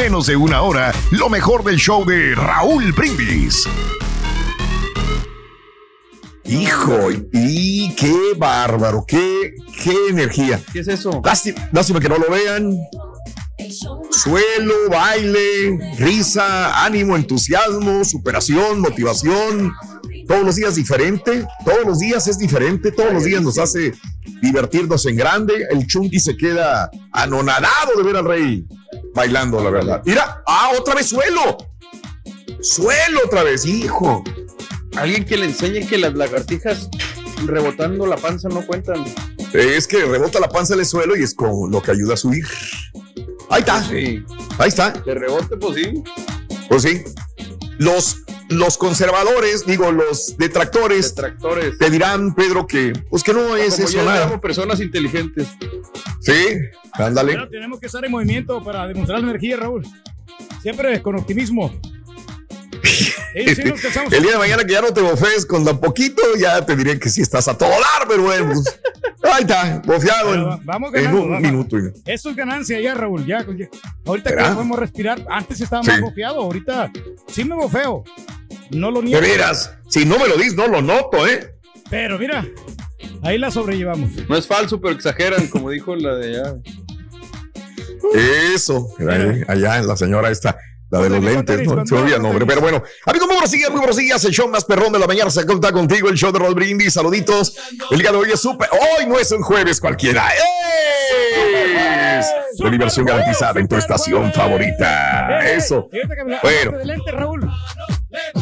menos de una hora lo mejor del show de Raúl Brindis. Hijo, y qué bárbaro, qué, qué energía. ¿Qué es eso? Lástima, lástima que no lo vean. Suelo, baile, risa, ánimo, entusiasmo, superación, motivación. Todos los días diferente, todos los días es diferente, todos los días nos hace divertirnos en grande. El Chunky se queda anonadado de ver al rey bailando, la verdad. Mira, ah, otra vez suelo. Suelo otra vez, hijo. Alguien que le enseñe que las lagartijas rebotando la panza no cuentan. Es que rebota la panza del suelo y es con lo que ayuda a subir. Ahí está. Sí. Ahí está. De rebote, pues sí. Pues sí. Los, los conservadores, digo, los detractores, Detractores. te dirán, Pedro, que pues que no es Como eso nada. personas inteligentes. Sí, ándale. Pero tenemos que estar en movimiento para demostrar la energía, Raúl. Siempre con optimismo. Sí, sí. El día de mañana que ya no te bofes con tan poquito, ya te diré que sí estás a todo dar, pero bueno. pues, ahí está, bofeado en, vamos en ganando, un vamos. minuto. Esto es ganancia ya, Raúl. Ya, ya. Ahorita que podemos respirar. Antes estaba Sí. más bofeado. Ahorita sí me bofeo. No lo De niego. veras, si no me lo dices, no lo noto, ¿eh? Pero mira, ahí la sobrellevamos. No es falso, pero exageran, como dijo la de allá. Eso, ahí, allá la señora esta, la de los lentes, ¿no? Se olvida el nombre, pero bueno. Amigos, muy buenos días, muy buenos días. El show más perrón de la mañana se cuenta contigo, el show de Rod Brindis. Saluditos. El día de hoy es súper. Hoy no es un jueves cualquiera. Es la diversión garantizada en tu estación favorita. Eh, Eso. Me la- Bueno.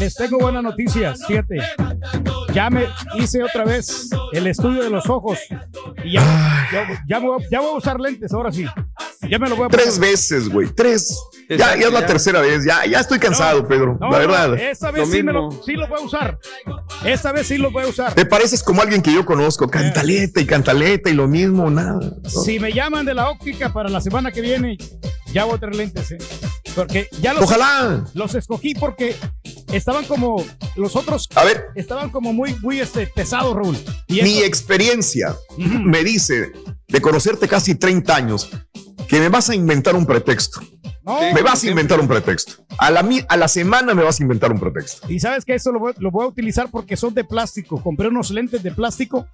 Les tengo buenas noticias, fíjate. Ya me hice otra vez el estudio de los ojos. Y ya, ya, ya me voy, a- ya voy a usar lentes, ahora sí. Ya me lo voy a poner. Tres veces, güey. Tres. Ya, es la ya. tercera vez. Ya, ya estoy cansado, No, Pedro. no, la no, verdad. esta vez Lo sí, me lo, mismo. sí lo voy a usar. Esta vez sí lo voy a usar. Te pareces como alguien que yo conozco. Cantaleta y cantaleta y lo mismo, nada. Si me llaman de la óptica para la semana que viene, ya voy a traer lentes, ¿eh? Porque ya los, Ojalá. los escogí porque estaban como los otros A ver, estaban como muy muy este pesados, Raúl. Y mi experiencia me dice de conocerte casi 30 años que me vas a inventar un pretexto. No, Me vas a inventar un pretexto. A la, a la semana me vas a inventar un pretexto. Y sabes que eso lo voy, lo voy a utilizar porque son de plástico. Compré unos lentes de plástico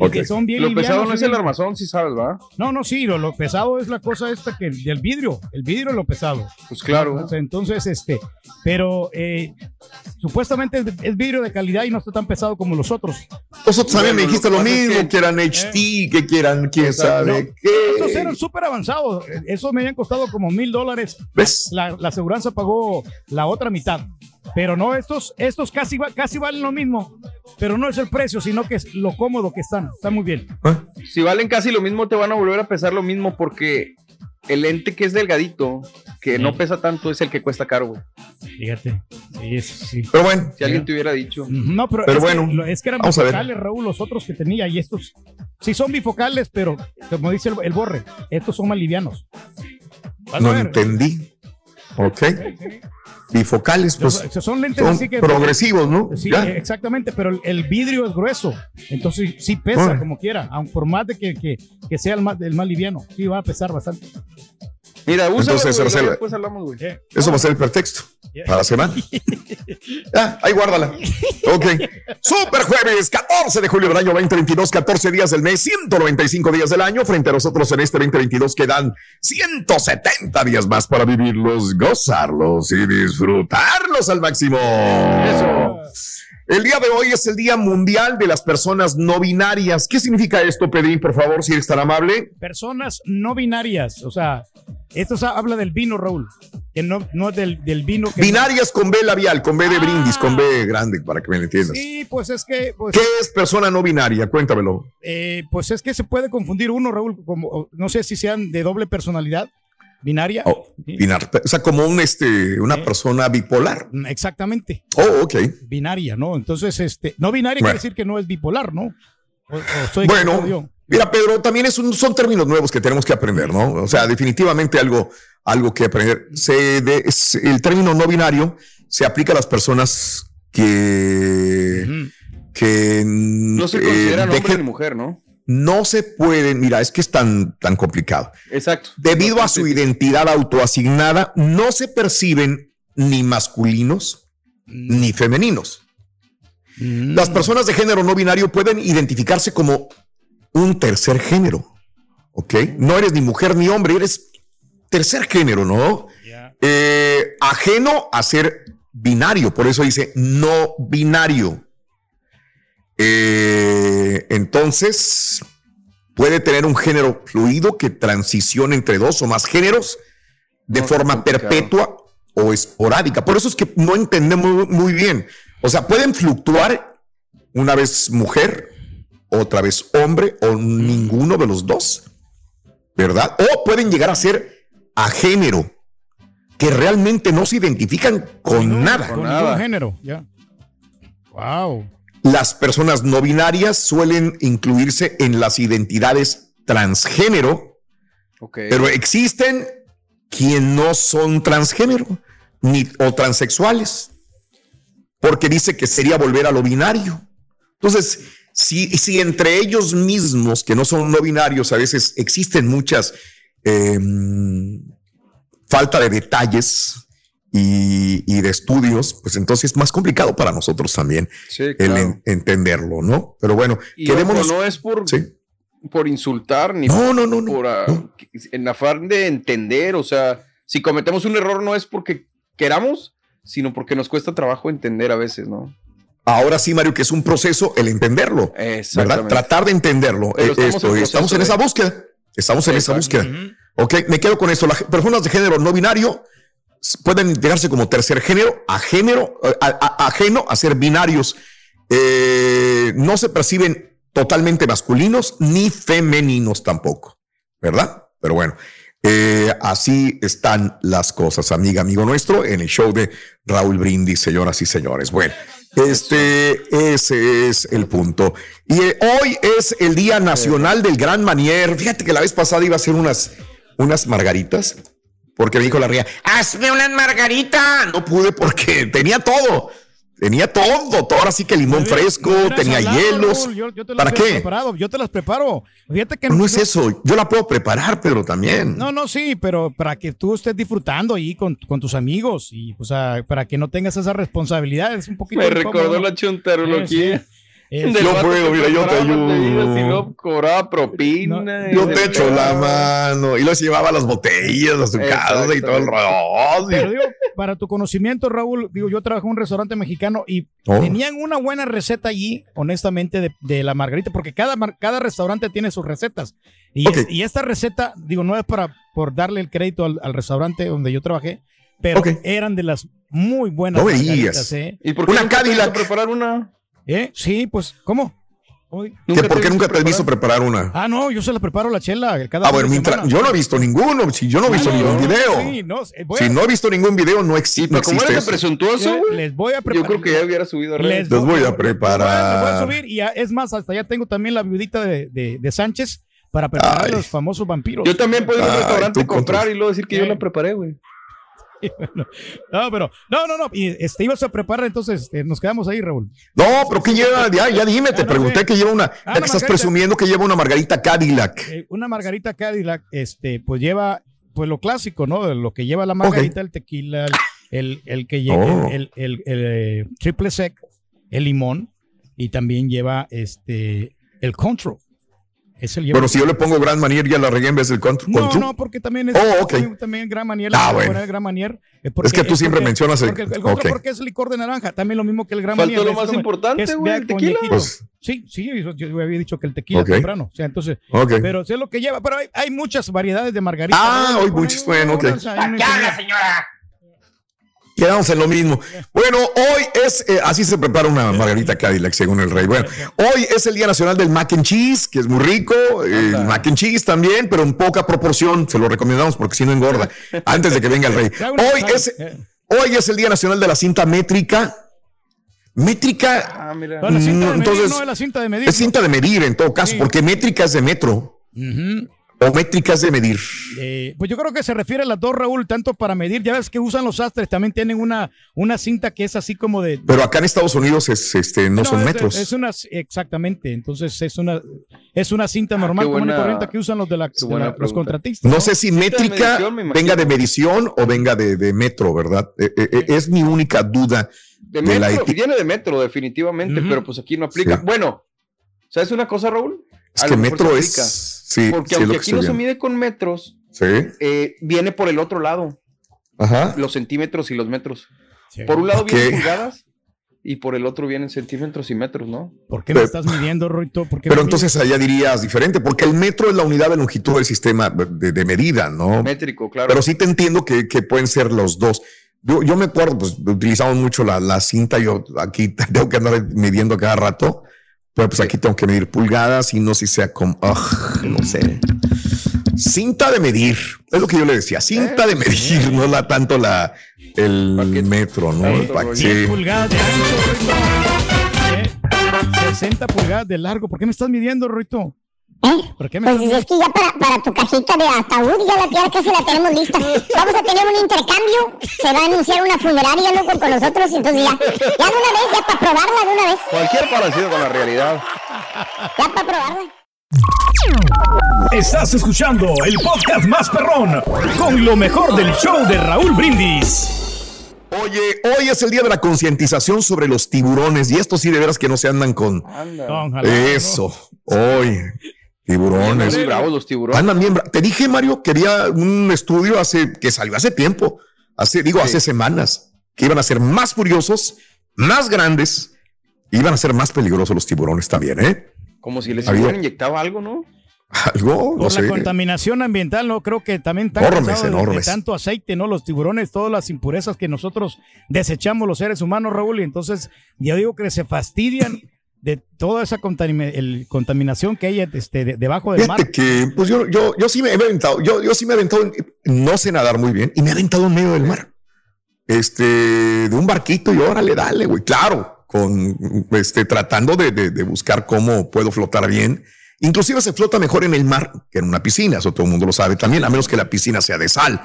y Ok. que son bien Lo pesado livianos no es el armazón, si sabes, ¿va? No, no, sí, lo, lo pesado es la cosa esta que del vidrio. El vidrio es lo pesado. Pues claro. Entonces, este, pero eh, supuestamente es, es vidrio de calidad y no está tan pesado como los otros. Vosotros también me dijiste lo lo es mismo, que- que eran HT, que quieran, quién sabe Estos qué. eran súper avanzados. Esos me habían costado como mil dólares. ¿Ves? La, la aseguranza pagó la otra mitad. Pero no, estos, estos casi, va- casi valen lo mismo. Pero no es el precio, sino que es lo cómodo que están. Está muy bien. ¿Ah? Si valen casi lo mismo, te van a volver a pesar lo mismo porque el lente que es delgadito, que no pesa tanto, es el que cuesta caro, güey. Fíjate. Sí. Pero bueno, Si alguien te hubiera dicho. No, pero, Pero es, bueno, que, es que eran bifocales, Raúl, los otros que tenía. Y estos sí son bifocales, pero como dice el, el borre, estos son más livianos. Vas no entendí. Ok. Bifocales, pues Son- son lentes son así que. progresivos, ¿no? Sí, Ya. exactamente, pero el, el vidrio es grueso, entonces sí pesa como quiera, aun por más de que, que, que sea el más, el más liviano, sí va a pesar bastante. Mira, usa Entonces, Araceli- después hablamos, güey. Eh, Eso va a ser el pretexto para la semana. Ya, ahí guárdala. Ok. Super jueves, 14 de julio del año 2022, 14 días del mes, 195 días del año. Frente a nosotros en este 2022 quedan 170 días más para vivirlos, gozarlos y disfrutarlos al máximo. Eso. El día de hoy es el Día Mundial de las Personas No Binarias. ¿Qué significa esto, Pedrín, por favor, si eres tan amable? Personas no binarias, o sea, esto habla del vino, Raúl. que no, no es del, del vino. Que Binarias con B labial, con B de Ah. brindis, con B grande, para que me entiendas. Sí, pues es que, pues, ¿Qué es persona no binaria? Cuéntamelo. eh, pues es que se puede confundir uno, Raúl, como, no sé si sean de doble personalidad, binaria. Oh, Sí. binar- o sea, como un, este, una Sí. persona bipolar. Mm, Exactamente, Oh, ok. binaria, ¿no? Entonces, este, no binaria Bueno. quiere decir que no es bipolar, ¿no? O- o estoy Bueno. Mira, Pedro, también es un- son términos nuevos que tenemos que aprender, ¿no? O sea, definitivamente algo, algo que aprender. Se de- es- el término no binario se aplica a las personas que, que No se eh, consideran hombre ni mujer, ¿no? no se pueden, mira, es que es tan, tan complicado. Exacto. Debido a su identidad autoasignada, no se perciben ni masculinos ni femeninos. Mm. Las personas de género no binario pueden identificarse como un tercer género. ¿Ok? No eres ni mujer ni hombre, eres tercer género, ¿no? Eh, ajeno a ser binario, por eso dice no binario. Eh, entonces, puede tener un género fluido que transicione entre dos o más géneros de No, forma perpetua o esporádica. Por eso es que no entendemos muy bien. O sea, pueden fluctuar una vez mujer, otra vez hombre o ninguno de los dos, ¿verdad? O pueden llegar a ser a género, que realmente no se identifican con nada. Con nada. ningún género, ya. Wow. Las personas no binarias suelen incluirse en las identidades transgénero, Ok. pero existen quienes no son transgénero ni o transexuales, porque dice que sería volver a lo binario. Entonces, si, si entre ellos mismos, que no son no binarios, a veces existen muchas eh, falta de detalles y, y de estudios, pues entonces es más complicado para nosotros también sí, el claro. en- entenderlo, ¿no? Pero bueno, Y ojo, no es por, Sí. por insultar ni No, no, no, no, por ah, en afán de entender, o sea, si cometemos un error no es porque queramos, sino porque nos cuesta trabajo entender a veces, ¿no? Ahora sí, Mario, que es un proceso el entenderlo, ¿verdad? Tratar de entenderlo. Pero Eh, estamos esto, en estamos en de- esa búsqueda. Estamos en esa búsqueda. Ok, me quedo con esto. Las personas de género no binario pueden integrarse como tercer género, a género, a- a- ajeno a ser binarios. Eh, no se perciben totalmente masculinos ni femeninos tampoco, ¿verdad? Pero bueno, eh, así están las cosas, amiga, amigo nuestro, en el show de Raúl Brindis, señoras y señores. Bueno, este, ese es el punto. Y eh, hoy es el Día Nacional del Gran Manier. Fíjate que la vez pasada iba a hacer unas, unas margaritas, porque me dijo la ría, hazme unas margaritas. No pude porque tenía todo. Tenía todo, todo ahora sí que limón fresco, tenía hablado, hielos. Yo- yo te las ¿Para qué? Preparado, yo te las preparo. Fíjate que No es eso, yo la puedo preparar, pero también. No, no, sí, pero para que tú estés disfrutando ahí con, con tus amigos y o sea, para que no tengas esa responsabilidad, es un poquito Me incómodo, recordó la chuntarología. Eh, sí. Del Yo vato puedo, mira, yo te ayudo. Y no cobraba propina. Yo te echo la mano y los llevaba las botellas a su casa y todo el rollo. Pero digo, para tu conocimiento, Raúl, digo, yo trabajé en un restaurante mexicano y Oh. tenían una buena receta allí, honestamente, de, de la margarita, porque cada, cada restaurante tiene sus recetas. Y, Ok. es- y esta receta, digo, no es para por darle el crédito al, al restaurante donde yo trabajé, pero Ok. eran de las muy buenas No margaritas. ¿eh? ¿Y por qué Una Cadillac. preparar una? ¿Eh? Sí, pues, ¿cómo? Hoy. ¿Que ¿Por qué nunca te has visto preparar una? Ah, no, yo se la preparo a la chela cada Ah, fin bueno, de mientras, yo no he visto ninguno. Si yo no he visto Ah, ningún no, video. Sí, no, eh, a- Si no he visto ningún video, no, exi- existe eres eso. presuntuoso, yo güey, les voy a yo preparar. creo que ya hubiera subido a redes. Les voy a preparar. les voy a subir y ya- es más, hasta ya tengo también la viudita de, de- de Sánchez para preparar Ay. los famosos vampiros. Yo también puedo ir al Ay, restaurante a comprar y luego decir que yo Eh. la preparé, güey. No, pero, no, no, no. Y este, ibas a preparar, entonces este, nos quedamos ahí, Raúl. No, pero ¿qué lleva? Ya, ya dime, te Ah, no, pregunté que lleva una. Ah, ya una que estás presumiendo que lleva una margarita Cadillac. Eh, una margarita Cadillac, este, pues lleva, pues lo clásico, ¿no? De Lo que lleva la margarita, el tequila, el, el, el que lleva Oh. el, el- el, eh, triple sec, el limón, y también lleva este el control. Es el. Pero si yo le pongo Gran Manier, ya la regué en vez del contra. No, no, porque también es Oh, ok. también, Gran Manier. Ah, bueno. Gran Manier, eh, porque- Es que tú siempre mencionas el- porque el, ok. porque es licor de naranja, también lo mismo que el Gran Faltó Manier. lo es más importante, es güey, el tequila. Pues- sí, sí, yo, yo había dicho que el tequila Ok. temprano. O sea, entonces, Ok. pero sé lo que lleva. Pero hay, hay muchas variedades de margarita. Ah, hoy muchas, bueno, ok. una infinidad. Quedamos en lo mismo. Bueno, hoy es, eh, así se prepara una margarita Cadillac según el rey. Bueno, hoy es el Día Nacional del Mac and Cheese, que es muy rico, el mac and cheese también, pero en poca proporción, se lo recomendamos porque si no engorda, antes de que venga el rey. Hoy es, hoy es el Día Nacional de la Cinta Métrica. Métrica. Ah, mira. la cinta de medir, entonces, no es la cinta de medir. Es cinta de medir en todo caso, porque métrica es de metro. O métricas de medir. Eh, pues yo creo que se refiere a las dos, Raúl, tanto para medir. Ya ves que usan los astres, también tienen una, una cinta que es así como de. Pero acá en Estados Unidos es, este, no, son metros. Es una, exactamente. Entonces es una, es una cinta ah, normal, común y corriente que usan los de, la, los contratistas. No, sé si métrica venga de medición o venga de, metro, ¿verdad? Eh, eh, es mi única duda. De, metro, viene de metro, definitivamente, pero pues aquí no aplica. Bueno, ¿sabes una cosa, Raúl? Es que metro es Sí, Porque aunque aquí no se mide con metros, eh, viene por el otro lado. Ajá. Los centímetros y los metros. Por un lado vienen pulgadas y por el otro vienen centímetros y metros, ¿no? ¿Por qué me estás midiendo, Roito? pero entonces allá dirías diferente, porque el metro es la unidad de longitud del sistema de, medida, ¿no? Métrico, claro. Pero sí te entiendo que, pueden ser los dos. Yo, me acuerdo, pues utilizamos mucho la, la cinta, yo aquí tengo que andar midiendo cada rato pues aquí tengo que medir pulgadas y no sé si sea como, no sé. Cinta de medir, es lo que yo le decía, cinta de medir, no la tanto la el metro, ¿no? pulgadas de ancho, 60 pulgadas de largo. ¿Por qué me estás midiendo, Ruito? ¿Eh? ¿Por qué me pues es que ya para, para, tu cajita de ataúd ya la ya casi la tenemos lista. Vamos a tener un intercambio. Se va a anunciar una funeraria, loco, con nosotros. Entonces ya, ya de una vez, ya para probarla de una vez. Cualquier parecido con la realidad. Ya para probarla. Estás escuchando el podcast más perrón con lo mejor del show de Raúl Brindis. Oye, hoy es el día de la concientización sobre los tiburones y esto sí de veras que no se andan con eso. Hoy Tiburones. los tiburones. Te dije, Mario, quería un estudio hace, que salió hace tiempo, hace, digo, hace semanas, que iban a ser más furiosos, más grandes, iban a ser más peligrosos los tiburones también, ¿eh? Como si les hubieran inyectado algo, ¿no? Algo, Por la contaminación ambiental, no creo que también están enormes, enormes. De, tanto aceite, ¿no? Los tiburones, todas las impurezas que nosotros desechamos los seres humanos, Raúl, y entonces yo digo que se fastidian de toda esa contaminación que hay este, debajo del mar. que, pues yo, yo, yo sí me he aventado, yo, yo sí me he aventado, no sé nadar muy bien, y me he aventado en medio del mar. Este, de un barquito y órale, dale, güey, claro, con, este, tratando de, de, buscar cómo puedo flotar bien. Inclusive se flota mejor en el mar que en una piscina, eso todo el mundo lo sabe también, a menos que la piscina sea de sal.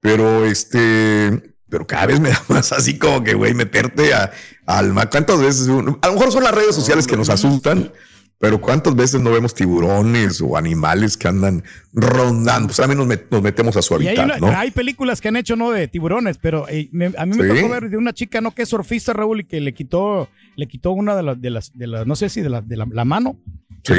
Pero este, pero cada vez me da más así como que, güey, meterte a, al mar. ¿Cuántas veces? a lo mejor son las redes sociales que nos asustan, pero ¿cuántas veces no vemos tiburones o animales que andan rondando? Pues a mí nos, metemos a su hábitat, hay, hay, películas que han hecho, ¿no? De tiburones, pero eh, a mí me tocó ver de una chica, ¿no? Que es surfista, Raúl, y que le quitó, le quitó una de las, de las, de las no sé si de la, de la, mano. Sí,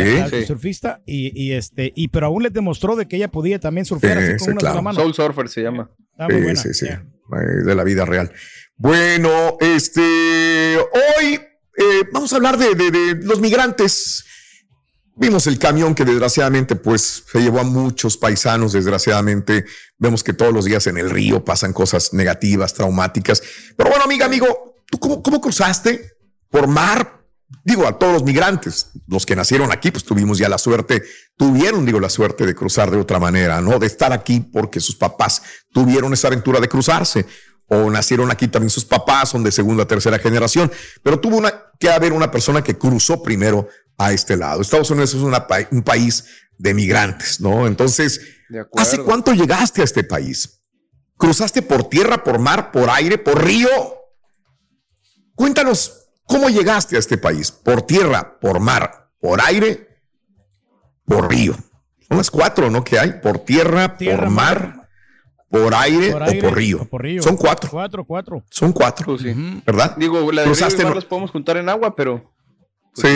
surfista y, este y pero aún les demostró de que ella podía también surfear así con una claro. Soul Surfer se llama. sí, sí, sí. Eh, de la vida real. Bueno, este, hoy eh, vamos a hablar de, los migrantes. Vimos el camión que desgraciadamente pues se llevó a muchos paisanos, desgraciadamente. Vemos que todos los días en el río pasan cosas negativas, traumáticas. Pero bueno, amiga, amigo, ¿tú cómo, cómo cruzaste por mar? Digo, a todos los migrantes, los que nacieron aquí, pues tuvimos ya la suerte, tuvieron, digo, la suerte de cruzar de otra manera, ¿no? De estar aquí porque sus papás tuvieron esa aventura de cruzarse o nacieron aquí también sus papás, son de segunda, tercera generación, pero tuvo una, que haber una persona que cruzó primero a este lado. Estados Unidos es un país de migrantes, ¿no? Entonces, ¿hace cuánto llegaste a este país? ¿Cruzaste por tierra, por mar, por aire, por río? Cuéntanos, ¿cómo llegaste a este país? ¿Por tierra, por mar, por aire, por río? Son las cuatro, ¿no? Que hay, por tierra, por mar por aire, o, por río. Son cuatro. Cuatro, cuatro. Son cuatro. Pues sí. ¿Verdad? Digo, la de Cruzaste río las podemos juntar en agua, pero. Pues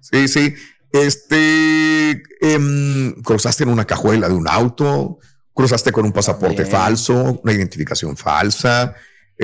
sí, sí, sí. Este. Em, cruzaste en una cajuela de un auto. Cruzaste con un pasaporte falso, una identificación falsa,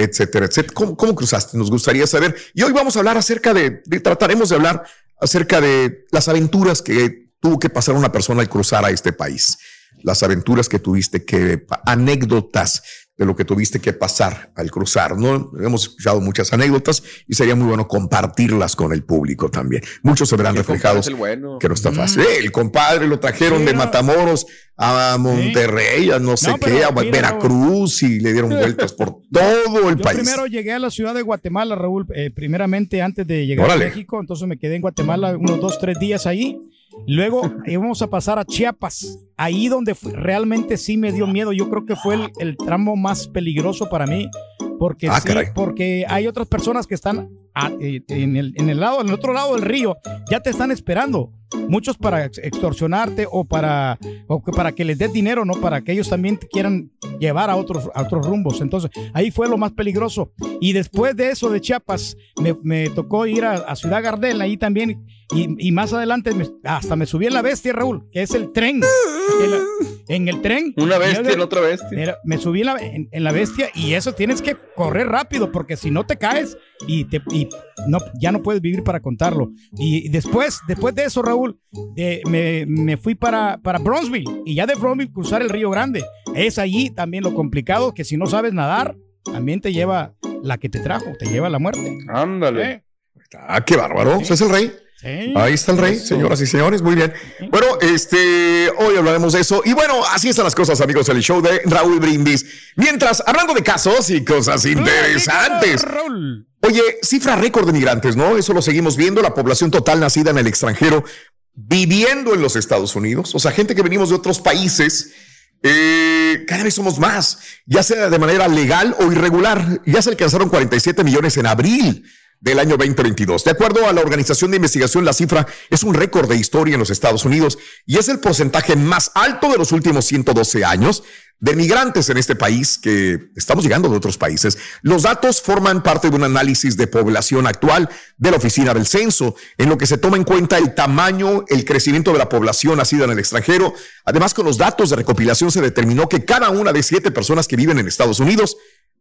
etcétera, etcétera. ¿Cómo, ¿Cómo, cruzaste? Nos gustaría saber. Y hoy vamos a hablar acerca de, de, trataremos de hablar acerca de las aventuras que tuvo que pasar una persona al cruzar a este país las aventuras que tuviste, qué anécdotas de lo que tuviste que pasar al cruzar, ¿no? Hemos escuchado muchas anécdotas y sería muy bueno compartirlas con el público también. Muchos se verán reflejados que no está fácil. Mm. el compadre lo trajeron de Matamoros a Monterrey, a no sé qué, a Veracruz y le dieron vueltas por todo el Yo país. Primero llegué a la ciudad de Guatemala, Raúl, eh, primeramente antes de llegar a México, entonces me quedé en Guatemala unos dos, tres días ahí Luego íbamos a pasar a Chiapas, ahí donde realmente sí me dio miedo. Yo creo que fue el, tramo más peligroso para mí, porque, ah, porque hay otras personas que están eh, en, el, en el lado, en el otro lado del río, ya te están esperando muchos para extorsionarte o para, o para que les des dinero, ¿no? Para que ellos también te quieran llevar a otros, a otros rumbos. Entonces, ahí fue lo más peligroso. Y después de eso de Chiapas, me, me tocó ir a, Ciudad Gardel, ahí también. Y, y más adelante, hasta me subí en la bestia, Raúl, que es el tren. En, el tren. Una bestia, en otra bestia. me subí en la, en, la, bestia y eso tienes que correr rápido porque si no te caes y, te, y no, ya no puedes vivir para contarlo. Y, después, después de eso, Raúl, me, me, fui para, para Bronzeville y ya de Bronzeville cruzar el Río Grande. Es allí también lo complicado que si no sabes nadar, también te lleva la que te trajo, te lleva a la muerte. Ándale. ¿Eh? Ah, qué bárbaro. ¿Es el rey? Ahí está el rey, señoras y señores, muy bien. Bueno, este, hoy hablaremos de eso. Y bueno, así están las cosas, amigos, el show de Raúl Brindis. Mientras, hablando de casos y cosas interesantes. Oye, cifra récord de migrantes, ¿no? Eso lo seguimos viendo, la población total nacida en el extranjero, viviendo en los Estados Unidos, o sea, gente que venimos de otros países. Eh, cada vez somos más, ya sea de manera legal o irregular. Ya se alcanzaron 47 millones en abril del año 2022. De acuerdo a la Organización de Investigación, la cifra es un récord de historia en los Estados Unidos y es el porcentaje más alto de los últimos 112 años de migrantes en este país que estamos llegando de otros países. Los datos forman parte de un análisis de población actual de la Oficina del Censo, en lo que se toma en cuenta el tamaño, el crecimiento de la población nacida en el extranjero. Además, con los datos de recopilación se determinó que cada una de siete personas que viven en Estados Unidos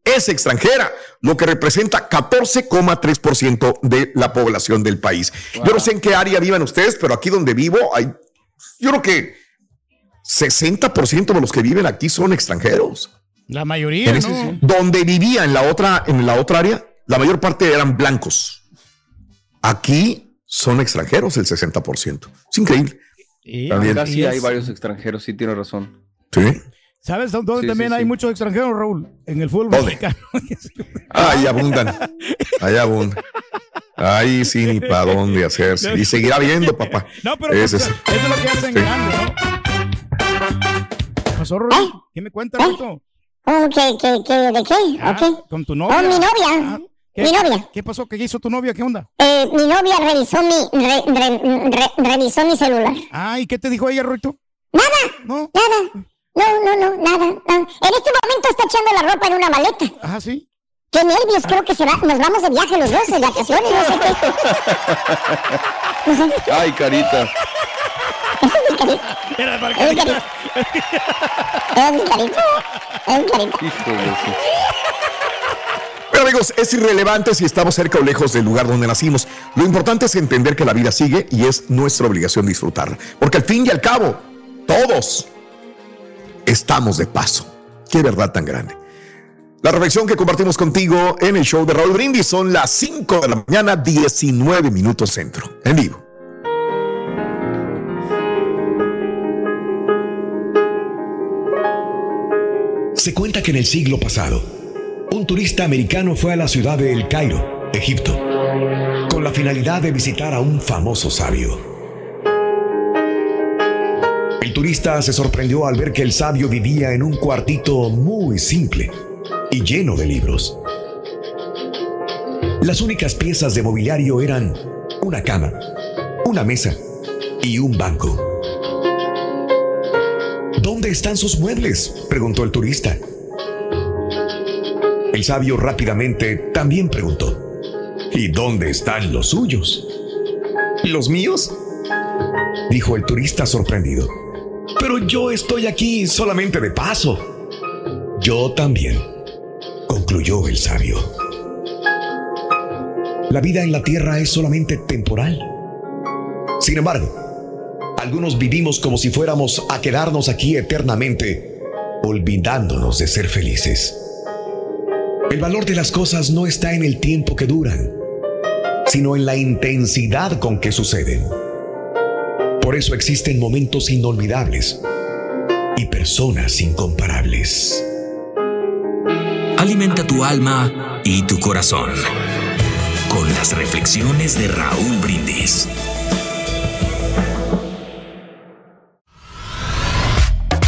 es extranjera, lo que representa 14,3% de la población del país. Yo no sé en qué área vivan ustedes, pero aquí donde vivo hay, yo creo que 60% de los que viven aquí son extranjeros. La mayoría, ¿no? Donde vivía en la otra, en la otra área, la mayor parte eran blancos. Aquí son extranjeros el 60%. Es increíble. Y También. hay varios extranjeros, sí tiene razón. Sí. ¿Sabes dónde también hay muchos extranjeros, Raúl? En el fútbol mexicano. Ahí abundan. Ahí abundan. Ahí sí, ni para dónde hacerse. Y seguirá viendo, papá. No, pero eso es lo que hacen grande, ¿no? ¿Qué pasó, Raúl? ¿Qué me cuentas, Raúl? ¿Qué, qué, qué, ¿De qué? Ah, ¿Con tu novia? Oh, mi novia. Ah, ¿qué, mi novia. ¿Qué pasó? ¿Qué hizo tu novia? ¿Qué onda? Eh, mi novia revisó mi, re, revisó mi celular. Ah, ¿y qué te dijo ella, Ruito? Nada. ¿No? Nada. No, no, no, nada. En este momento está echando la ropa en una maleta. Ah, sí. Qué nervios, creo que se va, nos vamos de viaje los dos, de vacaciones, no sé qué. No sé. Ay, carita. Esa es mi carita. Era para es mi carita. Es mi carita. Es mi carita. Pero amigos, es irrelevante si estamos cerca o lejos del lugar donde nacimos. Lo importante es entender que la vida sigue y es nuestra obligación disfrutar. Porque al fin y al cabo, todos estamos de paso. Qué verdad tan grande. La reflexión que compartimos contigo en el show de Raúl Brindis son las 5 de la mañana, 19 minutos centro, en vivo. Se cuenta que en el siglo pasado, un turista americano fue a la ciudad de El Cairo, Egipto, con la finalidad de visitar a un famoso sabio turista se sorprendió al ver que el sabio vivía en un cuartito muy simple y lleno de libros. Las únicas piezas de mobiliario eran una cama, una mesa y un banco. ¿Dónde están sus muebles? preguntó el turista. El sabio rápidamente también preguntó. ¿Y dónde están los suyos? ¿Los míos? dijo el turista sorprendido. Pero yo estoy aquí solamente de paso. Yo también, concluyó el sabio. La vida en la tierra es solamente temporal. Sin embargo, algunos vivimos como si fuéramos a quedarnos aquí eternamente, olvidándonos de ser felices. El valor de las cosas no está en el tiempo que duran, sino en la intensidad con que suceden. Por eso existen momentos inolvidables y personas incomparables. Alimenta tu alma y tu corazón con las reflexiones de Raúl Brindis.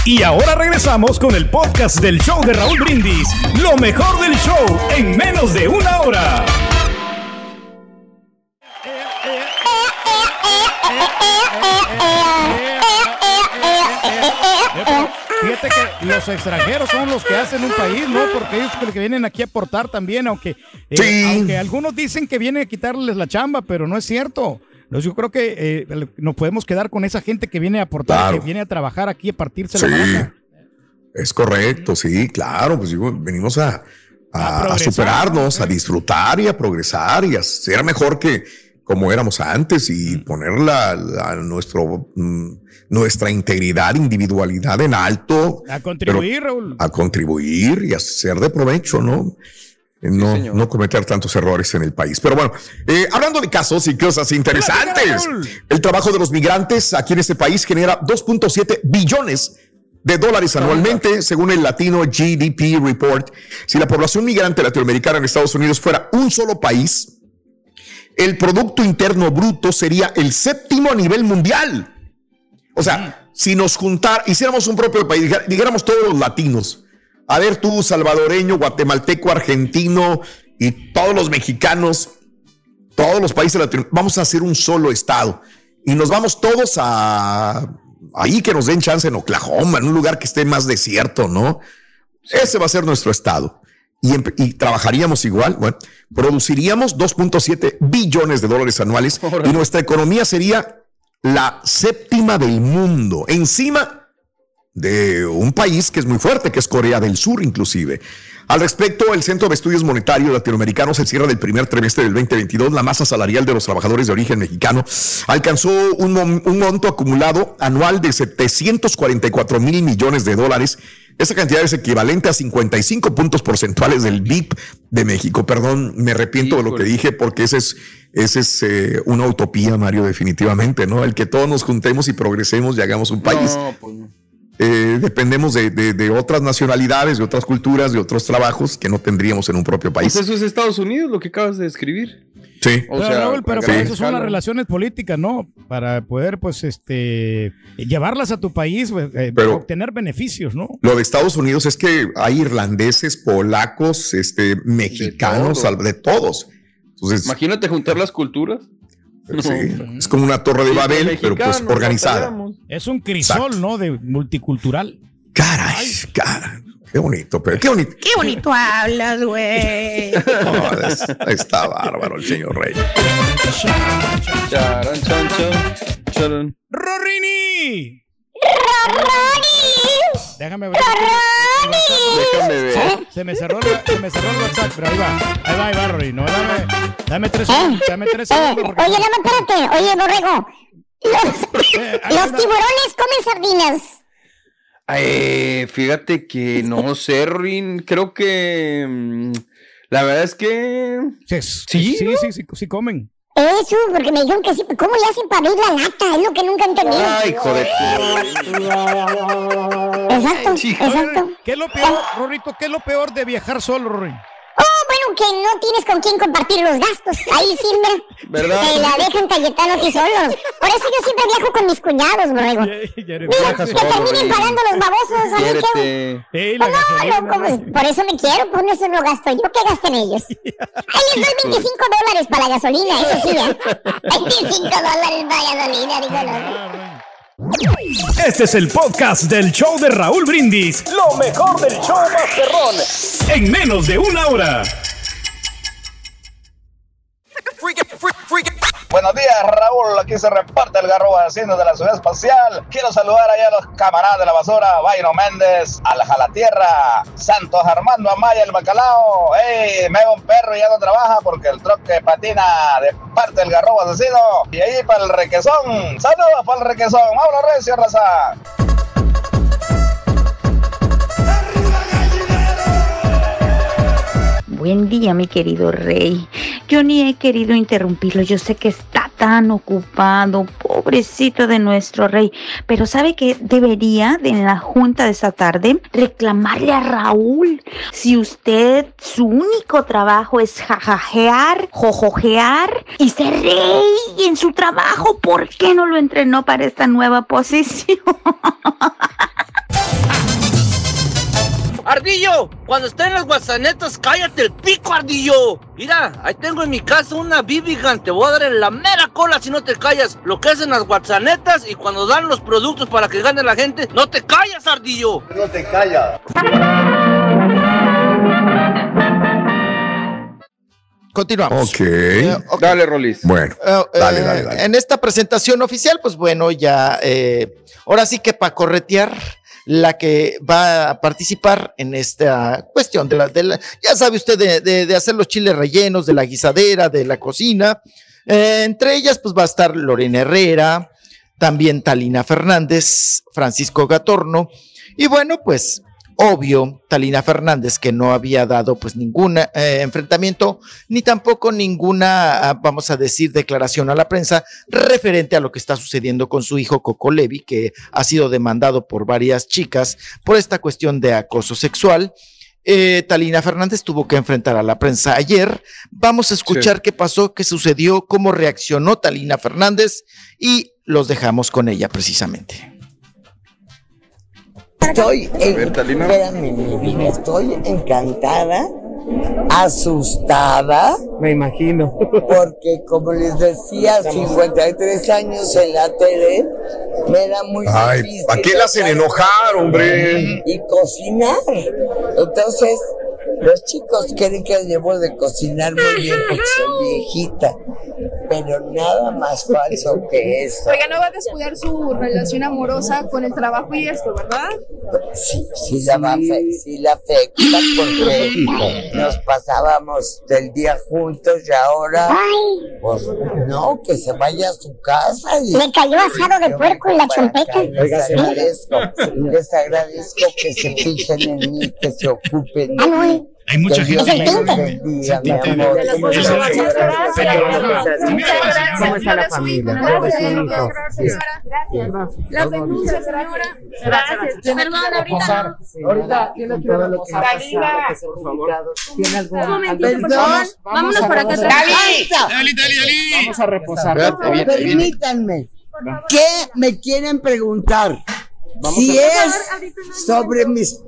Y ahora regresamos con el podcast del show de Raúl Brindis, lo mejor del show en menos de una hora. Fíjate que los extranjeros son los que hacen un país, ¿no? Porque ellos que vienen aquí a aportar también, aunque, eh, aunque algunos dicen que vienen a quitarles la chamba, pero no es cierto. yo creo que eh, nos podemos quedar con esa gente que viene a aportar, que viene a trabajar aquí a partirse la mano. Es correcto, sí, claro, pues venimos a, a, superarnos, a disfrutar y a progresar y a ser mejor que como éramos antes y poner la, nuestro, mm, nuestra integridad, individualidad en alto. A contribuir, Raúl. A contribuir y a ser de provecho, ¿no? No, no, cometer tantos errores en el país. Pero bueno, eh, hablando de casos y cosas interesantes, el trabajo de los migrantes aquí en este país genera 2.7 billones de dólares anualmente, según el Latino GDP Report. Si la población migrante latinoamericana en Estados Unidos fuera un solo país, el Producto Interno Bruto sería el séptimo a nivel mundial. O sea, si nos juntar, hiciéramos un propio país, dijéramos todos los latinos, a ver tú, salvadoreño, guatemalteco, argentino y todos los mexicanos, todos los países latinoamericanos, vamos a hacer un solo estado. Y nos vamos todos a ahí que nos den chance en Oklahoma, en un lugar que esté más desierto, ¿no? Ese va a ser nuestro estado. Y, y, trabajaríamos igual, bueno, produciríamos 2.7 billones de dólares anuales y nuestra economía sería la séptima del mundo, encima de un país que es muy fuerte, que es Corea del Sur inclusive. Al respecto, el Centro de Estudios Monetarios Latinoamericanos, el cierre del primer trimestre del 2022, la masa salarial de los trabajadores de origen mexicano alcanzó un, un monto acumulado anual de 744 mil millones de dólares. Esa cantidad es equivalente a 55 puntos porcentuales del BIP de México. Perdón, me arrepiento de lo que dije porque ese es, ese es eh, una utopía, Mario, definitivamente, ¿no? El que todos nos juntemos y progresemos y hagamos un país. No, pues no. Eh, dependemos de, otras nacionalidades, de otras culturas, de otros trabajos que no tendríamos en un propio país. Pues eso es Estados Unidos, lo que acabas de describir. Sí. O sea, pero para eso son las relaciones políticas, ¿no? Para poder, pues, este, llevarlas a tu país, pues, eh, obtener beneficios, ¿no? Lo de Estados Unidos es que hay irlandeses, polacos, este, mexicanos, de, todos. Entonces, Imagínate juntar las culturas. Es como una torre de Babel, pero pues organizada. Es un crisol, ¿no? De multicultural. Caray, cara. Qué bonito, pero qué bonito. Qué bonito hablas, güey. está bárbaro el señor Rey. ¡Rorini! Déjame ver. Déjame ver. Se me cerró, se me cerró el WhatsApp, pero ahí va. Ahí va, ahí va, Rory. No, dame, dame tres segundos. Dame tres segundos. Oye, dame, espérate. Oye, Borrego. Los, eh, los tiburones comen sardinas. Eh, fíjate que no sé, Rin. Creo que. Mm, la verdad es que. Sí, sí, sí, sí, sí, comen. Eso, porque me dijeron que sí. ¿Cómo le hacen para abrir la lata? Es lo que nunca entendí. Ay, joder. exacto, exacto. ¿Qué es lo peor, Rorrito? ¿Qué es lo peor de viajar solo, Rory? Que no tienes con quién compartir los gastos. Ahí sí, ¿verdad? Te la dejan Cayetano aquí solo. Por eso yo siempre viajo con mis cuñados, borrego. Mira, que terminen pagando los babosos. ¿a mí qué? Pues no, no, como, por eso me quiero, pues no se lo gasto yo. ¿Qué gasten ellos? Ahí les doy 25 dólares para la gasolina, eso sí, ¿eh? 25 dólares para la gasolina, digo, no. Este es el podcast del show de Raúl Brindis. Lo mejor del show Masterrón. En menos de una hora. Buenos días, Raúl. Aquí se reparte el garro haciendo de la ciudad espacial. Quiero saludar allá a los camaradas de la basura, Bayro Méndez, al Jalatierra, Santos Armando Amaya, el Bacalao. ¡Ey! Me un perro y ya no trabaja porque el troque patina de parte del garro asesino. Y ahí para el requesón. Saludos para el requesón. Mauro Recio, raza. Buen día, mi querido rey. Yo ni he querido interrumpirlo. Yo sé que está tan ocupado, pobrecito de nuestro rey. Pero sabe que debería, en la junta de esta tarde, reclamarle a Raúl. Si usted, su único trabajo es jajajear, jojojear y ser rey en su trabajo, ¿por qué no lo entrenó para esta nueva posición? Ardillo, cuando estén las guasanetas, cállate el pico, Ardillo. Mira, ahí tengo en mi casa una Bibigan. Te voy a dar en la mera cola si no te callas. Lo que hacen las guasanetas y cuando dan los productos para que gane la gente, no te callas, Ardillo. No te callas. Continuamos. Okay. Eh, ok. Dale, Rolis. Bueno, eh, dale, dale, dale. En esta presentación oficial, pues bueno, ya, eh, ahora sí que para corretear la que va a participar en esta cuestión de la, ya sabe usted, de, de, hacer los chiles rellenos, de la guisadera, de la cocina. Eh, entre ellas, pues va a estar Lorena Herrera, también Talina Fernández, Francisco Gatorno. Y bueno, pues obvio, Talina Fernández, que no había dado pues ningún eh, enfrentamiento, ni tampoco ninguna, ah, vamos a decir, declaración a la prensa referente a lo que está sucediendo con su hijo Coco Levi, que ha sido demandado por varias chicas por esta cuestión de acoso sexual. Eh, Talina Fernández tuvo que enfrentar a la prensa ayer. Vamos a escuchar sí. qué pasó, qué sucedió, cómo reaccionó Talina Fernández y los dejamos con ella precisamente. Estoy, en, espérame, estoy encantada, asustada. Me imagino. Porque como les decía, 53 años en la tele, me era muy Ay, difícil. ¿Para qué la hacen enojar, hombre? Y cocinar. Entonces, los chicos creen que debo de cocinar muy bien porque soy viejita, pero nada más falso que eso. Oiga, no va a descuidar su relación amorosa con el trabajo y esto, ¿verdad? Sí, sí la, va a fe- sí la afecta porque nos pasábamos del día juntos y ahora, pues no, que se vaya a su casa. Y, Le cayó asado de puerco en la chompeta. Les agradezco, les agradezco que se fijen en mí, que se ocupen de mí. Hay mucha Que gente que-. Muchas gracias. ¿Cómo está la familia? ¿Cómo es su hijo? La denuncia, señora. Gracias. Perdón, ahorita. Ahorita tiene que. ¿Tiene algún Un momentito, algún- por favor. Vamos- vamos Vámonos a para acá. Dali, dali, dali. Vamos a reposar. Permítanme. ¿Qué me quieren preguntar? Vamos si a- es sobre mis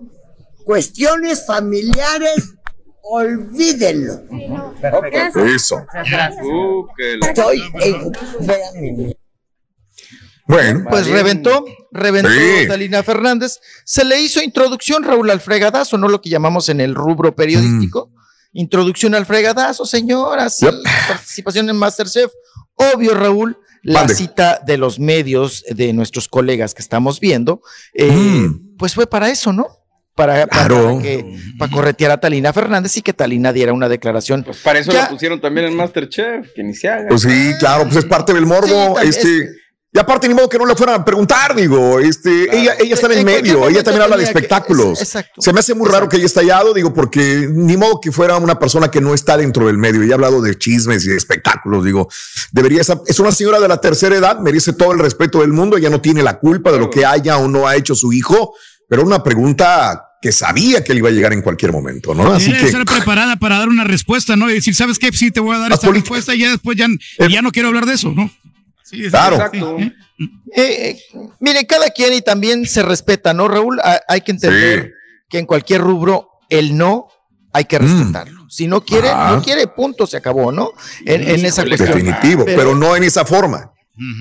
cuestiones familiares, olvídenlo. Eso. Uh, Estoy en... Bueno. Pues reventó, reventó Sí. Talina Fernández. Se le hizo introducción, Raúl, al fregadazo, no lo que llamamos en el rubro periodístico. Introducción al fregadazo, señora, sí, participación en Masterchef. Obvio, Raúl, la Mande. cita de los medios de nuestros colegas que estamos viendo, eh, pues fue para eso, ¿no? Para, para que, para corretear a Talina Fernández y que Talina diera una declaración. Pues para eso Ya- lo pusieron también en Masterchef, que ni se haga. Pues sí, claro, pues es parte del morbo. Sí, este, y aparte, ni modo que no le fueran a preguntar, digo, este, ella, ella está en el En cualquier medio, ella también habla de que- espectáculos. es- exacto. Se me hace muy raro que ella esté hallado, digo, porque ni modo que fuera una persona que no está dentro del medio. Ella ha hablado de chismes y de espectáculos, digo, debería esa- es una señora de la tercera edad, merece todo el respeto del mundo, ella no tiene la culpa de lo que haya o no ha hecho su hijo, pero una pregunta que sabía que le iba a llegar en cualquier momento, ¿no? Así que estar preparada para dar una respuesta, ¿no? Y decir, ¿sabes qué? Sí, te voy a dar esta respuesta y ya después ya, ya no quiero hablar de eso, ¿no? Sí, es- Claro. Exacto. ¿eh? Eh, eh, mire, cada quien y también se respeta, ¿no, Raúl? Ha- hay que entender Sí. que en cualquier rubro el no hay que respetarlo. Si no quiere, Ah. no quiere, punto, se acabó, ¿no? En, en esa cuestión. definitivo, pero, no en esa forma.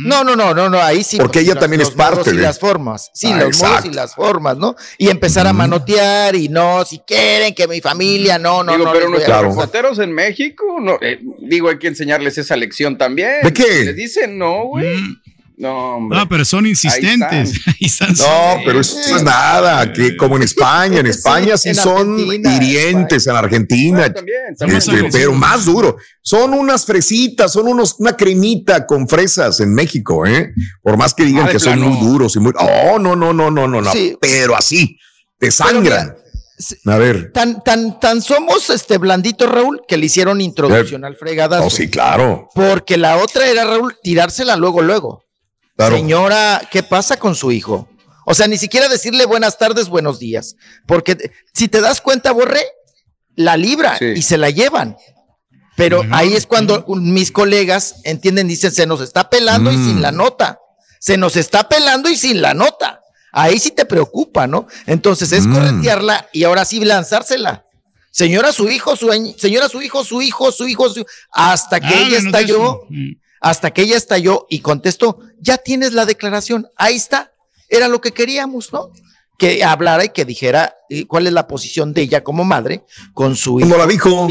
No, no, no, no, no, ahí sí. Porque ella también es parte modos y de- las formas. Sí, Ah, los modos y las formas, ¿no? Y empezar a manotear y no, si quieren que mi familia, no, no, digo, no. pero nuestros reporteros en México, no, eh, digo, hay que enseñarles esa lección también. ¿De qué? Les dicen no, güey. No, hombre. No, pero son insistentes. Ahí están. No, pero eso no es nada, que como en España, en España sí en son Argentina, hirientes, en Argentina, también, también. este, pero más duro. Son unas fresitas, son unos, una cremita con fresas en México, ¿eh? Por más que digan Ah, que son muy duros y muy. Oh, no, no, no, no, no, no, Sí. pero así, te sangran. A ver. Tan, tan, tan somos este blandito, Raúl, que le hicieron introducción al fregadazo. Oh, sí, claro. Porque la otra era, Raúl, tirársela luego, luego. Señora, ¿qué pasa con su hijo? O sea, ni siquiera decirle buenas tardes, buenos días. Porque si te das cuenta, Borré, la libra y se la llevan. Pero ahí es cuando mis colegas entienden, dicen, se nos está pelando y sin la nota. Se nos está pelando y sin la nota. Ahí sí te preocupa, ¿no? Entonces es corretearla y ahora sí lanzársela. Señora, su hijo, su señora, su hijo, su hijo, su hijo, su... hasta que Ah, ella no, estalló. Hasta que ella estalló y contestó, ya tienes la declaración, ahí está, era lo que queríamos, ¿no? Que hablara y que dijera eh, cuál es la posición de ella como madre con su hijo. ¿Cómo la dijo?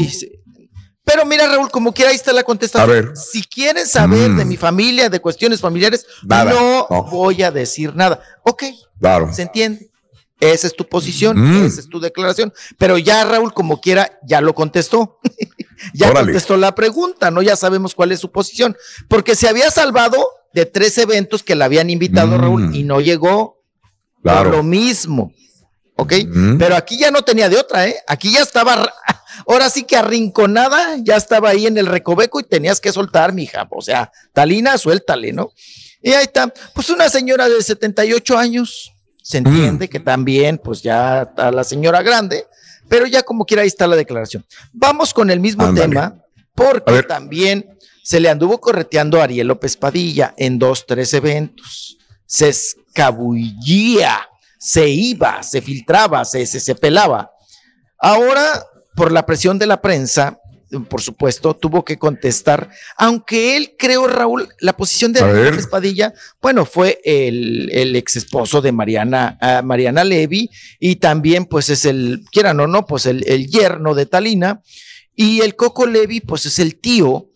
Pero mira, Raúl, como quiera, ahí está la contestación. A ver. Si quieren saber Mm. de mi familia, de cuestiones familiares, Nada, no, no. voy a decir nada. Ok, Claro. ¿se entiende? Esa es tu posición, Mm. esa es tu declaración. Pero ya Raúl, como quiera, ya lo contestó. ya Órale. contestó la pregunta, ¿no? Ya sabemos cuál es su posición. Porque se había salvado de tres eventos que la habían invitado Mm. Raúl y no llegó. Claro. Por lo mismo. ¿Ok? Mm. Pero aquí ya no tenía de otra, ¿eh? Aquí ya estaba, ahora sí que arrinconada, ya estaba ahí en el recoveco y tenías que soltar, mija. O sea, Talina, suéltale, ¿no? Y ahí está, pues una señora de 78 años, se entiende Mm. que también, pues ya está la señora grande, pero ya como quiera ahí está la declaración. Vamos con el mismo tema, porque también se le anduvo correteando a Ariel López Padilla en dos, tres eventos. Se escabullía, se iba, se filtraba, se, se, se pelaba. Ahora, por la presión de la prensa, por supuesto, tuvo que contestar, aunque él creó, Raúl, la posición de. López Padilla, bueno, fue el, el ex esposo de Mariana, ah, Mariana Levy y también, pues, es el, quieran o no, pues, el, el yerno de Talina y el Coco Levy, pues, es el tío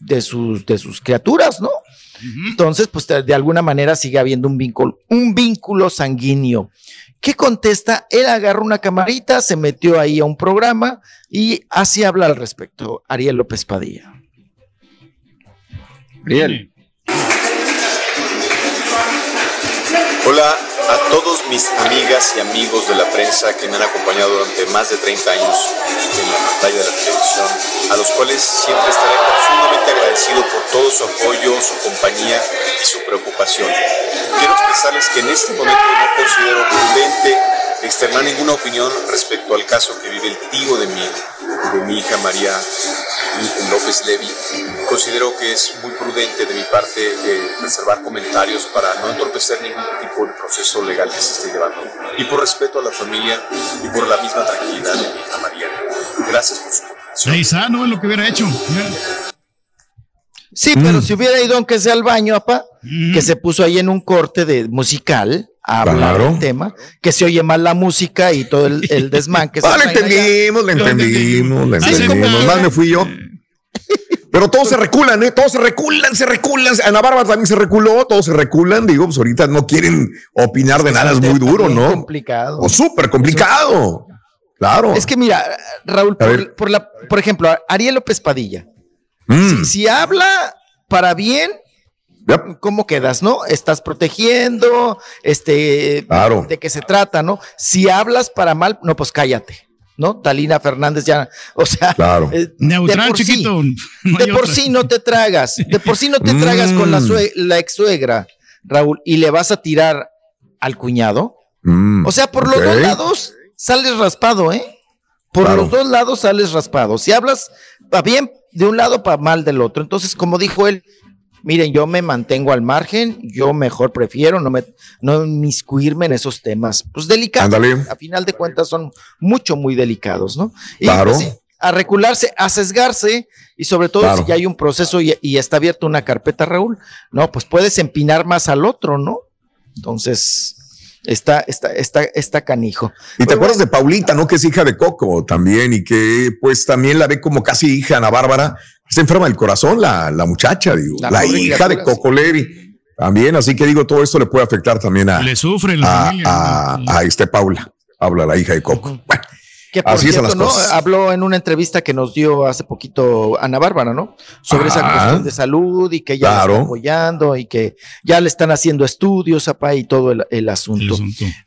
de sus, de sus criaturas, ¿no? Entonces, pues, de, de alguna manera sigue habiendo un vínculo, un vínculo sanguíneo. ¿Qué contesta? Él agarró una camarita, se metió ahí a un programa y así habla al respecto Ariel López Padilla. Ariel. Hola a todos mis amigas y amigos de la prensa que me han acompañado durante más de 30 años en la pantalla de la televisión, a los cuales siempre estaré profundamente agradecido por todo su apoyo, su compañía y su preocupación. Quiero expresarles que en este momento no considero prudente externar ninguna opinión respecto al caso que vive el tío de mi, de mi hija María López Levy. Considero que es muy prudente de mi parte eh, reservar comentarios para no entorpecer ningún tipo de proceso legal que se esté llevando. Y por respeto a la familia y por la misma tranquilidad de mi hija María. Gracias por su Ahí está, no es lo que hubiera hecho. Sí, pero si hubiera ido aunque sea al baño, apa, que se puso ahí en un corte de musical a hablar Claro. del tema, que se oye mal la música y todo el, el desmán que se Ah, le entendimos, le entendimos, le entendimos. Más me fui yo. Pero todos se reculan, ¿eh? Todos se reculan, se reculan. Ana Bárbara también se reculó, todos se reculan. Digo, pues ahorita no quieren opinar de nada, es muy duro, ¿no? complicado. O súper complicado. Claro. Es que mira, Raúl, por, la, por ejemplo, Ariel López Padilla, Mm. si, si habla para bien, ¿cómo quedas, no? Estás protegiendo, este, Claro. de qué se trata, ¿no? Si hablas para mal, no, pues cállate, ¿no? Talina Fernández ya, o sea, Claro. eh, Neutral, de por chiquito. sí, no de por otra. sí no te tragas, de por sí no te tragas con la, Mm. la ex suegra, Raúl, y le vas a tirar al cuñado. Mm, O sea, por los dos lados sales raspado, ¿eh? Por Claro. los dos lados sales raspado. Si hablas para bien de un lado, para mal del otro. Entonces, como dijo él, miren, yo me mantengo al margen, yo mejor prefiero no, me, no inmiscuirme en esos temas. Pues delicados. Ándale. A final de cuentas son mucho, muy delicados, ¿no? Y Claro. pues, a recularse, a sesgarse y sobre todo Claro. si ya hay un proceso y, y está abierta una carpeta, Raúl, no, pues puedes empinar más al otro, ¿no? Entonces, está, está, está, está canijo. Y te acuerdas de Paulita, ¿no? Que es hija de Coco también y que pues también la ve como casi hija Ana Bárbara. Está enferma del corazón la, la muchacha, digo. La La, hija de Coco Levi. También, así que digo, todo esto le puede afectar también a, Le sufre la a, familia. a, a este Paula. Paula, la hija de Coco. Bueno, Que por cierto, ¿no? Habló en una entrevista que nos dio hace poquito Ana Bárbara, ¿no? Sobre esa cuestión de salud y que ya está apoyando y que ya le están haciendo estudios, apá, y todo el, asunto.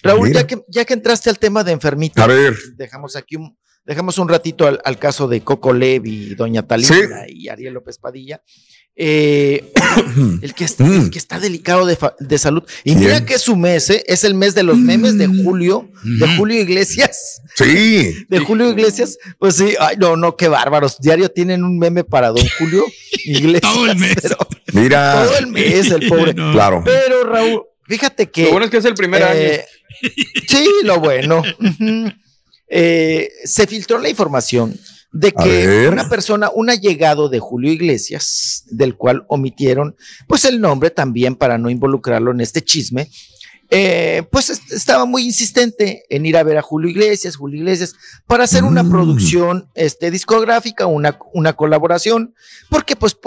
Raúl, ya que, ya que entraste al tema de enfermita, a ver. dejamos aquí un, dejamos un ratito al, caso de Coco Levi, Doña Talina y Ariel López Padilla. Eh, el, que está, que está delicado de, salud. Y mira que su mes, ¿eh? es el mes de los memes de mm. Julio, de Julio Iglesias. Sí. De Julio Iglesias. Pues sí, ay, no, no, qué bárbaros. Diario tienen un meme para don Julio Iglesias. todo el mes. mira. Todo el mes, el pobre. Claro. Pero Raúl, fíjate que. Lo bueno es que es el primer año. Eh, sí, lo bueno. se filtró la información de que una persona, un allegado de Julio Iglesias, del cual omitieron pues el nombre también para no involucrarlo en este chisme, eh, pues estaba muy insistente en ir a ver a Julio Iglesias, Julio Iglesias, para hacer una mm. producción este, discográfica, una, una colaboración, porque pues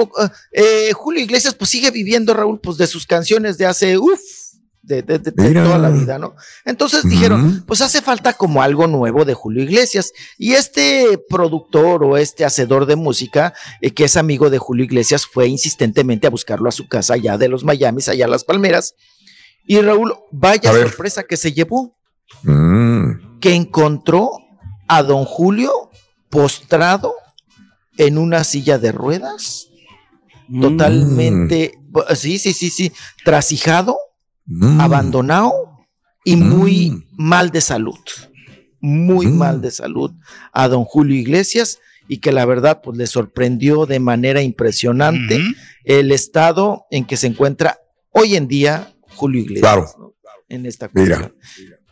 eh, Julio Iglesias pues sigue viviendo, Raúl, pues de sus canciones de hace, uff, de, toda la vida, ¿no? Entonces dijeron, pues hace falta como algo nuevo de Julio Iglesias. Y este productor o este hacedor de música, eh, que es amigo de Julio Iglesias, fue insistentemente a buscarlo a su casa allá de los Miami, allá a las Palmeras. Y Raúl, vaya sorpresa que se llevó, mm. que encontró a don Julio postrado en una silla de ruedas, mm. totalmente, sí, sí, sí, sí, trasijado Mm. abandonado y muy mm. mal de salud, muy mm. mal de salud a don Julio Iglesias y que la verdad pues le sorprendió de manera impresionante el estado en que se encuentra hoy en día Julio Iglesias en esta cuestión.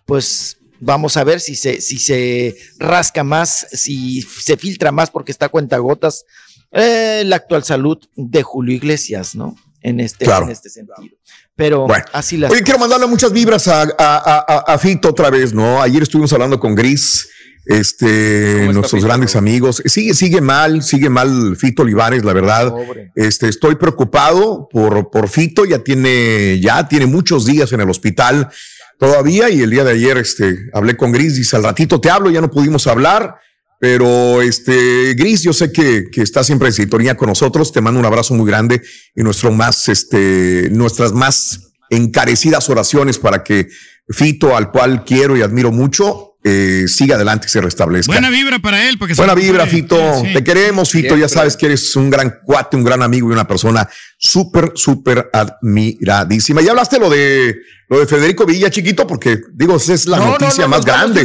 Pues vamos a ver si se, si se rasca más, si se filtra más porque está a cuenta gotas eh, la actual salud de Julio Iglesias, ¿no? En este, en este sentido. Pero así las. Oye, quiero mandarle muchas vibras a, a, Fito otra vez, ¿no? Ayer estuvimos hablando con Gris, este, nuestros grandes amigos. Sigue, sigue mal, sigue mal Fito Olivares, la verdad. Este, estoy preocupado por, por Fito, ya tiene, ya tiene muchos días en el hospital todavía y el día de ayer este, hablé con Gris, dice al ratito te hablo, ya no pudimos hablar. Pero este Gris, yo sé que, que está siempre en sintonía con nosotros. Te mando un abrazo muy grande y nuestro más, este, nuestras más encarecidas oraciones para que Fito, al cual quiero y admiro mucho, eh, siga adelante y se restablezca. Buena vibra para él. Porque Buena vibra, Fito. Te queremos, Fito. Ya sabes que eres un gran cuate, un gran amigo y una persona súper, súper admiradísima. Y hablaste lo de lo de Federico Villa, chiquito, porque digo, esa es la noticia más grande.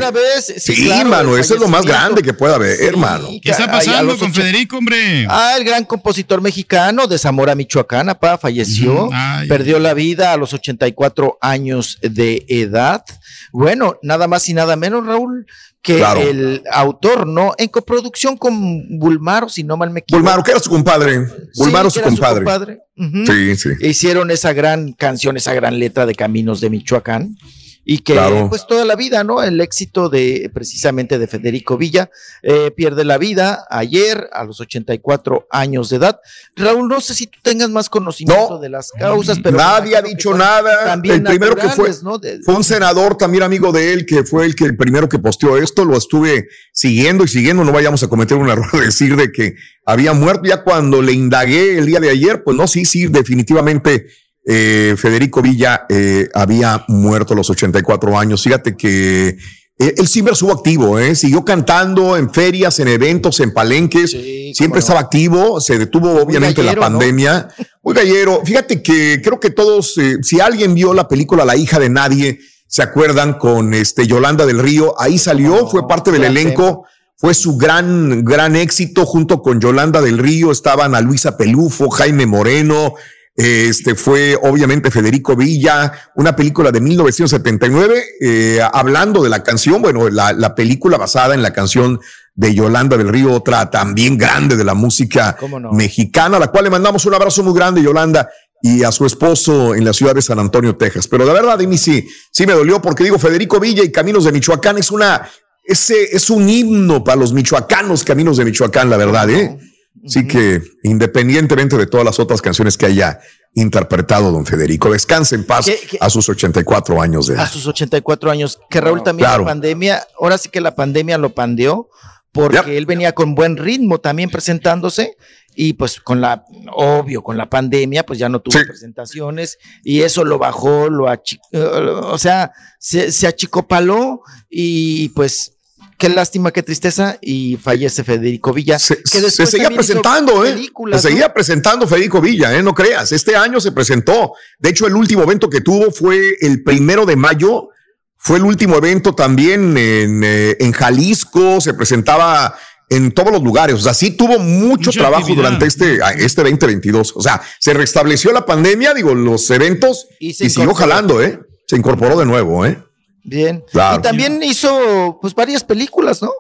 Sí, hermano, eso es lo más grande que pueda haber, hermano. ¿Qué está pasando con Federico, hombre? Ah, el gran compositor mexicano de Zamora, Michoacán, papá, falleció, perdió la vida a los 84 años de edad. Bueno, nada más y nada menos, Raúl, que el autor, ¿no? En coproducción con Bulmaro, si no mal me equivoco. Bulmaro, que era su compadre. Bulmaro, su, compadre. Sí, sí. Hicieron esa gran canción, esa gran letra de Caminos de Michoacán y que pues toda la vida, ¿no? El éxito de precisamente de Federico Villa eh, pierde la vida ayer a los 84 años de edad. Raúl, no sé si tú tengas más conocimiento de las causas, pero nadie ha dicho nada. El primero que fue fue un senador también amigo de él que fue el que el primero que posteó esto, lo estuve siguiendo y siguiendo, no vayamos a cometer un error de decir de que había muerto ya cuando le indagué el día de ayer, pues no, sí, sí, definitivamente eh, Federico Villa eh, había muerto a los 84 años. Fíjate que eh, él siempre estuvo activo, ¿eh? siguió cantando en ferias, en eventos, en palenques, siempre estaba activo, se detuvo obviamente la pandemia. Muy gallero, fíjate que creo que todos, si alguien vio la película La hija de nadie, se acuerdan con este Yolanda del Río, ahí salió, fue parte del elenco. Fue su gran, gran éxito junto con Yolanda del Río. Estaban a Luisa Pelufo, Jaime Moreno, este fue obviamente Federico Villa, una película de 1979, eh, hablando de la canción, bueno, la, película basada en la canción de Yolanda del Río, otra también grande de la música mexicana, a la cual le mandamos un abrazo muy grande, Yolanda, y a su esposo en la ciudad de San Antonio, Texas. Pero la verdad, de mí sí, sí me dolió porque digo, Federico Villa y Caminos de Michoacán es una, ese es un himno para los michoacanos, Caminos de Michoacán, la verdad, ¿eh? Así que independientemente de todas las otras canciones que haya interpretado don Federico. Descanse en paz a sus 84 años de edad. A sus 84 años. Que Raúl también la pandemia, ahora sí que la pandemia lo pandeó porque él venía con buen ritmo también presentándose y pues con la, obvio, con la pandemia, pues ya no tuvo presentaciones y eso lo bajó, lo o sea, se, se achicopaló y pues qué lástima, qué tristeza, y fallece Federico Villa. Se, que se seguía presentando, ¿eh? Se seguía presentando Federico Villa, ¿eh? No creas, este año se presentó. De hecho, el último evento que tuvo fue el primero de mayo, fue el último evento también en, eh, en Jalisco, se presentaba en todos los lugares. O sea, sí tuvo mucho trabajo durante este, este 2022. O sea, se restableció la pandemia, digo, los eventos y, y siguió jalando, ¿eh? Se incorporó de nuevo, ¿eh? Bien. Y también hizo pues varias películas, ¿no?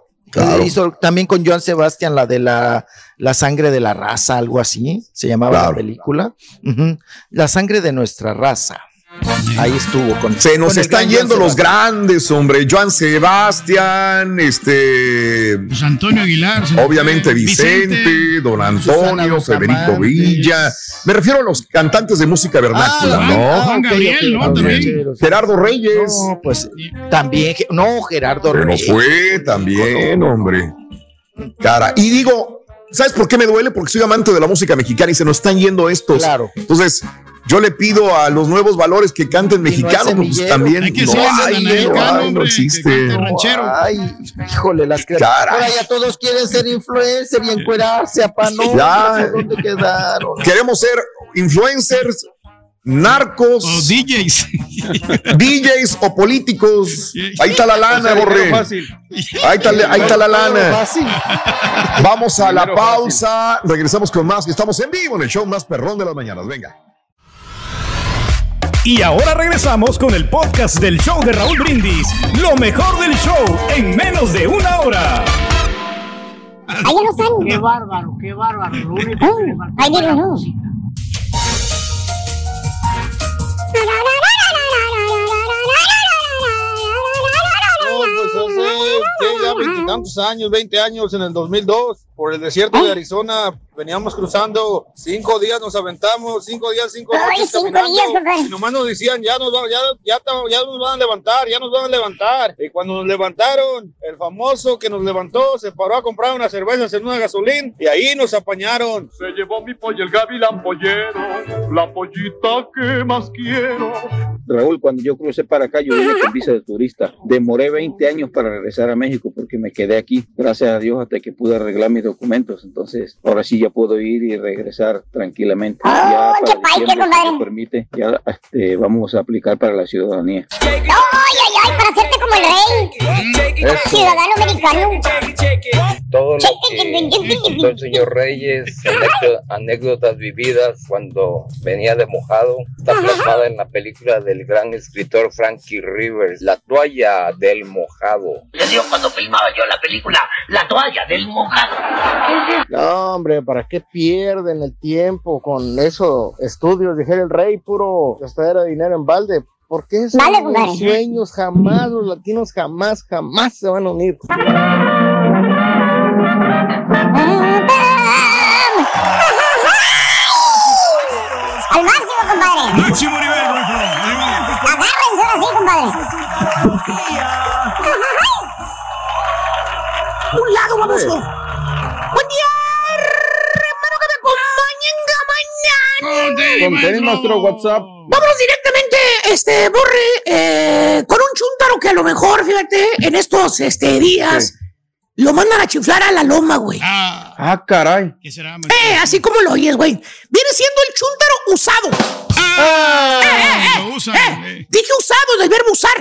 Hizo también con Joan Sebastián la de la, la sangre de la raza, algo así, se llamaba la película. La sangre de nuestra raza. Ahí estuvo con. Se nos están yendo los grandes, hombre. Joan Sebastián, este. Pues Antonio Aguilar. Obviamente Vicente, Don Antonio, Federico Villa. Me refiero a los cantantes de música vernácula, ah, ¿no? Juan Gabriel, ¿no? También. Gerardo Reyes. No, pues también. No, Gerardo Reyes. Pero fue también, hombre. Cara. Y digo, ¿sabes por qué me duele? Porque soy amante de la música mexicana y se nos están yendo estos. Claro. Entonces, yo le pido a los nuevos valores que canten mexicano, pues también hay que no, hay, no, no existe. ranchero. Ay, híjole, las criaturas. Ahora ya todos quieren ser influencers y encuerarse a pano. Ya. ¿Dónde quedaron? Queremos ser influencers, narcos, o DJs, DJs o políticos. Ahí está la lana, Borre. Ahí está, ahí está la lana. Vamos a la pausa. Regresamos con más. Estamos en vivo en el show más perrón de las mañanas. Venga. Y ahora regresamos con el podcast del show de Raúl Brindis. Lo mejor del show en menos de una hora. Ahí no están. Qué bárbaro, qué bárbaro. Lo único que ahí no. pues hace ya veintitantos años, 20 años en el 2002, por el desierto de Arizona, veníamos cruzando, cinco días nos aventamos, cinco días, cinco noches caminando, y nomás nos decían, ya nos, ya, ya, ya nos van a levantar, ya nos van a levantar, y cuando nos levantaron, el famoso que nos levantó se paró a comprar unas cervezas en una gasolina, y ahí nos apañaron. Se llevó mi pollo el gavilán pollero, la pollita que más quiero. Raúl, cuando yo crucé para acá, yo vine con visa de turista, demoré 20 años para regresar a México porque me quedé aquí, gracias a Dios, hasta que pude arreglar mis documentos. Entonces, ahora sí ya puedo ir y regresar tranquilamente. ya para permite, ya este, vamos a aplicar para la ciudadanía. ¡Ay, ay, ay! Para hacerte como el rey. Ciudadano americano. Todo lo que el señor Reyes, anécdotas vividas cuando venía de mojado, está plasmada en la película del gran escritor Frankie Rivers, La toalla del mojado. Le digo cuando filmaba yo la película, La toalla del mojado. No, hombre, ¿para qué pierden el tiempo con eso? Estudios, dijera el rey, puro era dinero en balde. Porque esos sueños jamás, los latinos jamás, jamás se van a unir. Al máximo, compadre. Máximo nivel, Agárrense así, compadre. Un lado, vamos. Me acompañen mañana. Contén nuestro WhatsApp. Vámonos directamente, este, Borre, eh, con un chuntaro que a lo mejor, fíjate, en estos este, días lo mandan a chiflar a la loma, güey. Ah, ah caray. ¿Qué será? Eh, así como lo oyes, güey. Viene siendo el chúntaro usado. Ah, eh, eh, eh, lo usan, eh, Dije usado del verbo usar.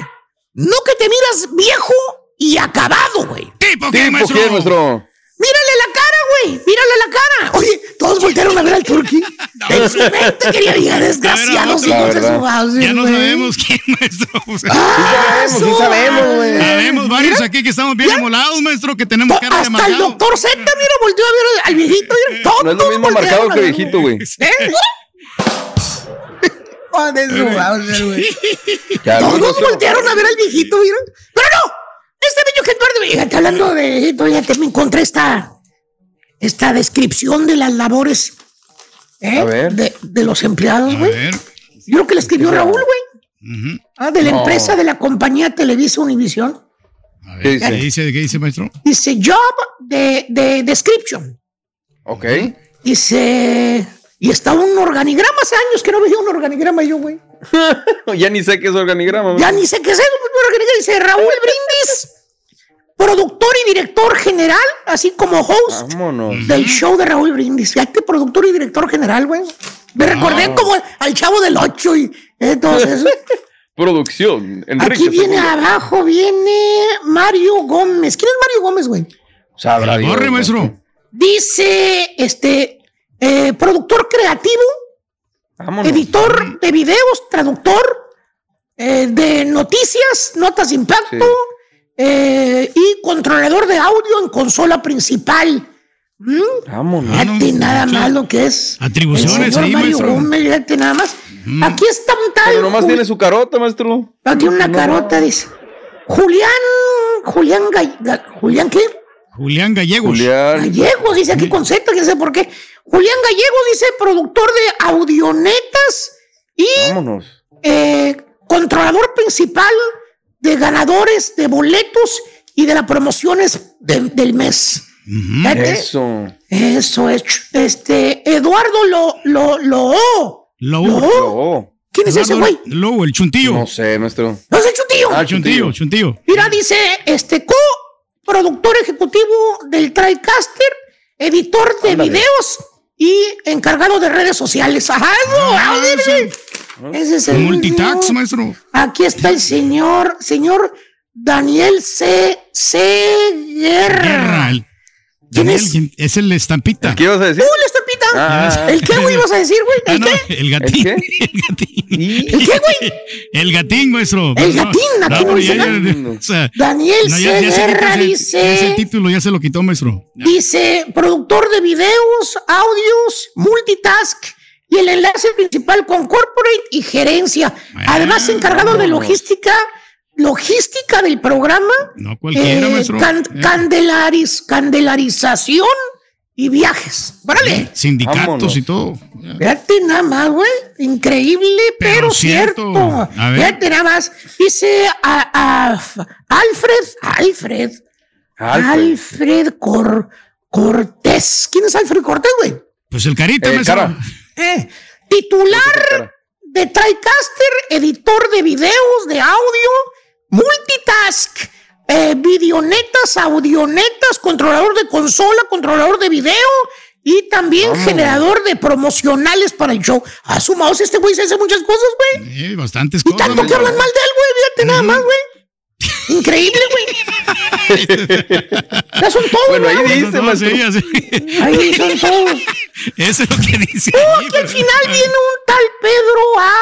No que te miras viejo y acabado, güey. ¿Tipo qué, maestro? qué, maestro? Mírale la cara, güey. Mírale la cara. Oye, todos voltearon a ver al turqui. En su mente quería decir, desgraciados hijos de su Ya no sabemos quién, maestro. Ah, sí sabemos, sí sabemos, güey. Sabemos varios aquí que estamos bien amolados, maestro, que tenemos cara de Hasta el doctor Z, mira, volteó a ver al viejito. Mira, todos no es lo mismo marcado que viejito, güey. ¿Eh? Oh, güey. Todos voltearon a ver al viejito, ¿vieron? Pero no, este bello que Fíjate, hablando de. Ya te me encontré esta. Esta descripción de las labores ¿eh? De, los empleados, güey. Yo creo que le escribió Raúl, güey. Ah, de la empresa de la compañía Televisa Univisión. ¿Qué dice? ¿Qué dice, maestro? Dice job de, de description. Ok. Dice. Y está un organigrama. Hace años que no veía un organigrama yo, güey. ya ni sé qué es organigrama. Ya ni sé qué es un organigrama. Dice Raúl Brindis productor y director general, así como host del show de Raúl Brindis. Fíjate, productor y director general, güey. Me recordé como al chavo del 8 y entonces. Producción. Aquí viene abajo, viene Mario Gómez. ¿Quién es Mario Gómez, güey? Sabrá Corre, maestro. Dice, este, eh, productor creativo, editor de videos, traductor eh, de noticias, notas de impacto. Eh, y controlador de audio en consola principal. ¿Mm? Vámonos. Fíjate nada más lo que es. Atribuciones ahí, maestro. fíjate nada más. Aquí está un tal. Pero nomás tiene su carota, maestro. Aquí una carota, dice. Julián. Julián ¿Julián qué? Julián Gallegos. Julián. Gallegos, dice aquí con Z, que sé por qué. Julián Gallegos dice productor de audionetas y. Vámonos. Eh, controlador principal de ganadores de boletos y de las promociones del mes. Eso. Eso es. Este, Eduardo lo, lo, lo, lo, lo. ¿Quién es ese güey? Lo, el chuntillo. No sé, maestro. No es el chuntillo. Ah, chuntillo, chuntillo. Mira, dice, este, co-productor ejecutivo del TriCaster, editor de videos y encargado de redes sociales. Ajá, ah, ese es el multitax, maestro. Aquí está el señor, señor Daniel C. C. Guerra. ¿Quién es? Es el estampita. ¿Qué ibas a decir? ¡Uh, la estampita! Ah. ¿El qué, güey, ibas a decir, güey? ¿El ah, qué? El gatín. ¿El qué? El gatín. ¿El qué, güey? El gatín, maestro. El gatín, aquí no, dice Daniel C. Guerra dice... Ese título ya se lo quitó, maestro. Dice, productor de videos, audios, multitask y el enlace principal con corporate y gerencia. Además, encargado de logística, logística del programa. No cualquiera, eh, candelaris, candelarización y viajes. ¡Vale! Sindicatos y todo. Fíjate nada más, güey. Increíble, pero, cierto. Fíjate nada más. Dice a, Alfred, Alfred, Alfred, Cortés. ¿Quién es Alfred Cortés, güey? Pues el carita, eh, cara. Eh, titular de TriCaster, editor de videos, de audio, multitask, eh, videonetas, audionetas, controlador de consola, controlador de video y también generador de promocionales para el show. A su este güey se hace muchas cosas, güey. Sí, bastantes cosas. Y tanto que hablan mal de él, güey, fíjate nada más, güey. Increíble, güey. ya son todos. Bueno, ahí dice, más Ahí son todos. Eso es lo que dice. Oh, que al final viene un tal Pedro A.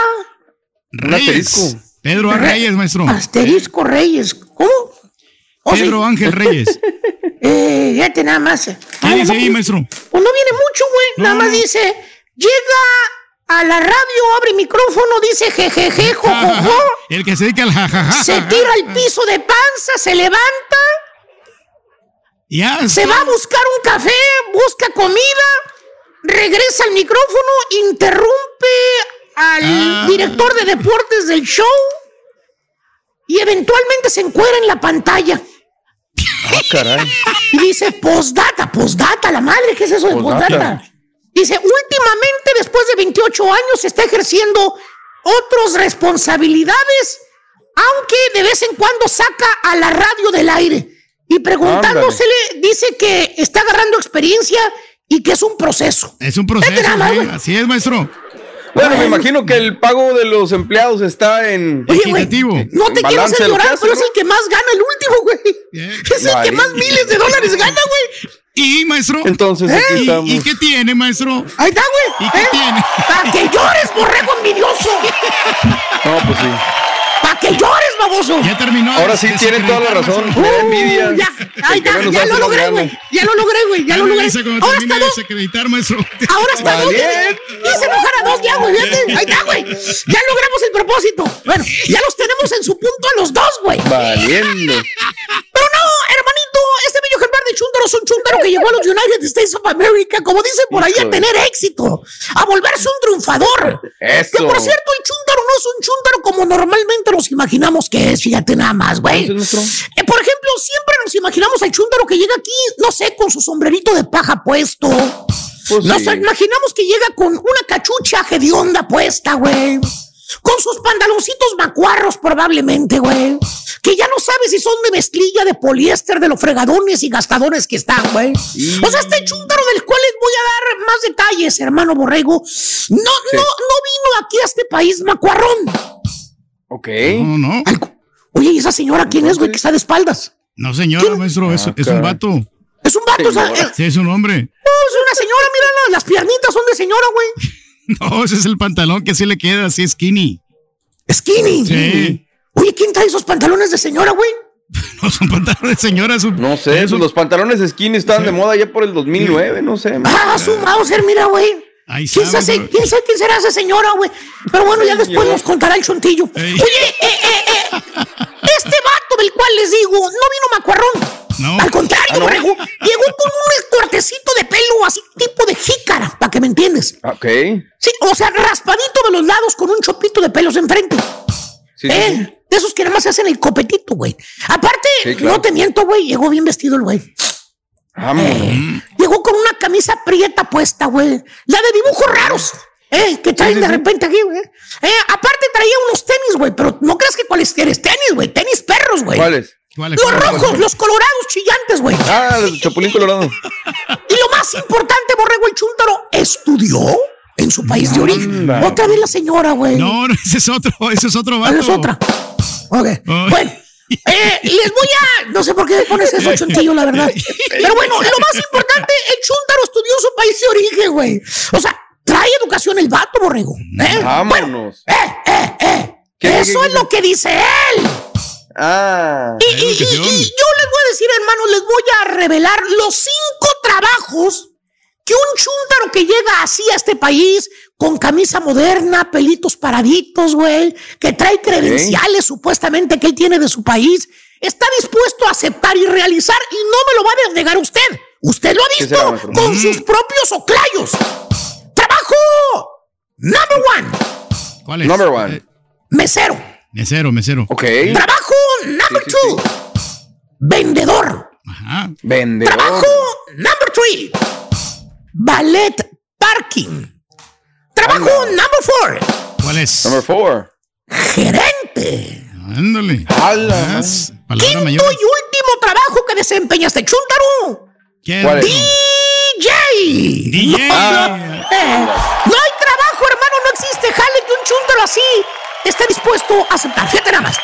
Reyes. Pedro A. Reyes, maestro. Asterisco Reyes. ¿Cómo? Oh, Pedro Ángel Reyes. eh, fíjate nada más. ¿Qué dice ahí, maestro? Pues no viene mucho, güey. Nada más dice, llega a la radio, abre micrófono, dice jejeje, jojojo. El que se dedica al jajaja. Se tira al piso de panza, se levanta. Ya se va a buscar un café, busca comida, regresa al micrófono, interrumpe al ah. director de deportes del show y eventualmente se encuentra en la pantalla. Ah, caray. Y dice, postdata, postdata, la madre, ¿qué es eso de postdata? Dice, últimamente, después de 28 años, está ejerciendo otras responsabilidades, aunque de vez en cuando saca a la radio del aire. Y preguntándosele, dice que está agarrando experiencia y que es un proceso. Es un proceso. así es, maestro. Bueno, me imagino que el pago de los empleados está en Oye, no te quiero hacer llorar, pero es el que más gana el último, güey. Es el que más miles de dólares gana, güey. ¿Y, maestro? Entonces, aquí ¿Eh? estamos. ¿Y qué tiene, maestro? Ahí está, güey. ¿Y qué ¿Eh? tiene? ¡Para que llores, borrego envidioso! No, pues sí. ¡Para que llores, baboso! Ya terminó. Ahora sí tienen toda la razón. Uh, envidia. Ya, ahí está, ya lo logré, güey. Ya lo logré, güey. Ya lo logré. Ahora está dos. maestro. Ahora está dos. Hice enojar a dos ya, güey. Ahí está, güey. Ya logramos el propósito. Bueno, ya los tenemos en su punto a los dos, güey. Valiendo. Pero no, hermanito, este bello chúndaro son chúndaros chúndaro que llegó a los United States of America, como dicen por ahí, a tener éxito, a volverse un triunfador. Eso. Que por cierto, el chúndaro no es un chúndaro como normalmente nos imaginamos que es, fíjate nada más, güey. Eh, por ejemplo, siempre nos imaginamos al chúndaro que llega aquí, no sé, con su sombrerito de paja puesto. Pues nos sí. imaginamos que llega con una cachucha hedionda puesta, güey. Con sus pantaloncitos macuarros, probablemente, güey. Que ya no sabes si son de mezclilla, de poliéster, de los fregadones y gastadores que están, güey. O sea, este chúndaro del cual les voy a dar más detalles, hermano Borrego. No, no, no vino aquí a este país macuarrón. Ok. No, no. Oye, ¿y esa señora quién es, güey, que está de espaldas? No, señora, maestro, es, es un vato. Es un vato, o sea, Señora. eh, Sí, es un hombre. no, es una señora, mírala, las piernitas son de señora, güey. No, ese es el pantalón que sí le queda así skinny. Skinny. Sí. Oye, ¿quién trae esos pantalones de señora, güey? No son pantalones de señora, es un- No sé, es un- los pantalones skinny estaban de moda ya por el 2009, no sé. Ah, su Mauser, mira, güey. Ahí ¿Quién, sabe. ¿Quién sabe quién será esa señora, güey? Pero bueno, ya después nos contará el chontillo. Ey. Oye, eh, eh, eh, este vato del cual les digo, no vino macuarrón. No. Al contrario, Ah, ¿no? borrego, llegó con un cortecito de pelo así tipo de jícara, para que me entiendes. Ok. Sí, o sea, raspadito de los lados con un chopito de pelos enfrente. Sí, eh, sí. de esos que nada más se hacen el copetito, güey. Aparte, Sí, claro. no te miento, güey, llegó bien vestido el güey. Vámonos. Eh, llegó con una camisa prieta puesta, güey. La de dibujos raros. Eh, que traen Sí, sí, de repente aquí, güey. Eh, aparte traía unos tenis, güey, pero no creas que cuáles eres tenis, güey. Tenis perros, güey. ¿Cuáles? ¿Cuál- Los rojos, los colorados chillantes, güey. Ah, el Chapulín Colorado. Y lo más importante, Borrego el Chúntaro, estudió en su país de origen. Otra vez la señora, güey. No, no, ese es otro, ese es otro vato. Es otra. Ok. Oh. Bueno. eh, les voy a. No sé por qué me pones eso, chontillo, la verdad. Pero bueno, lo más importante, el Chuntaro estudió en su país de origen, güey. O sea, trae educación el vato, borrego. ¿eh? Vámonos. Eh, eh, eh. ¿Qué, qué, Eso qué, es qué? lo que dice él. Ah. Y, y- y- y yo les voy a decir, hermano, les voy a revelar los cinco trabajos que un chúntaro que llega así a este país con camisa moderna, pelitos paraditos, güey, que trae credenciales supuestamente que él tiene de su país, está dispuesto a aceptar y realizar y no me lo va a negar usted. Usted lo ha ¿Qué visto con sus propios oclayos. Trabajo number one, ¿Cuál es? Number one. Eh, mesero. mesero, mesero. Ok. Trabajo number Sí, sí, two, vendedor. Ajá. Vendedor. Trabajo number three. Ballet parking. Trabajo Anda. number four. ¿Cuál es? Number four. Gerente. Ándale. Quinto mayor. y último trabajo que desempeña chúntaro. ¿Qué ¿Cuál es? DJ. DJ. No, eh, no hay trabajo, hermano. No existe jale que un chúntaro así esté dispuesto a aceptar. Fíjate nada más.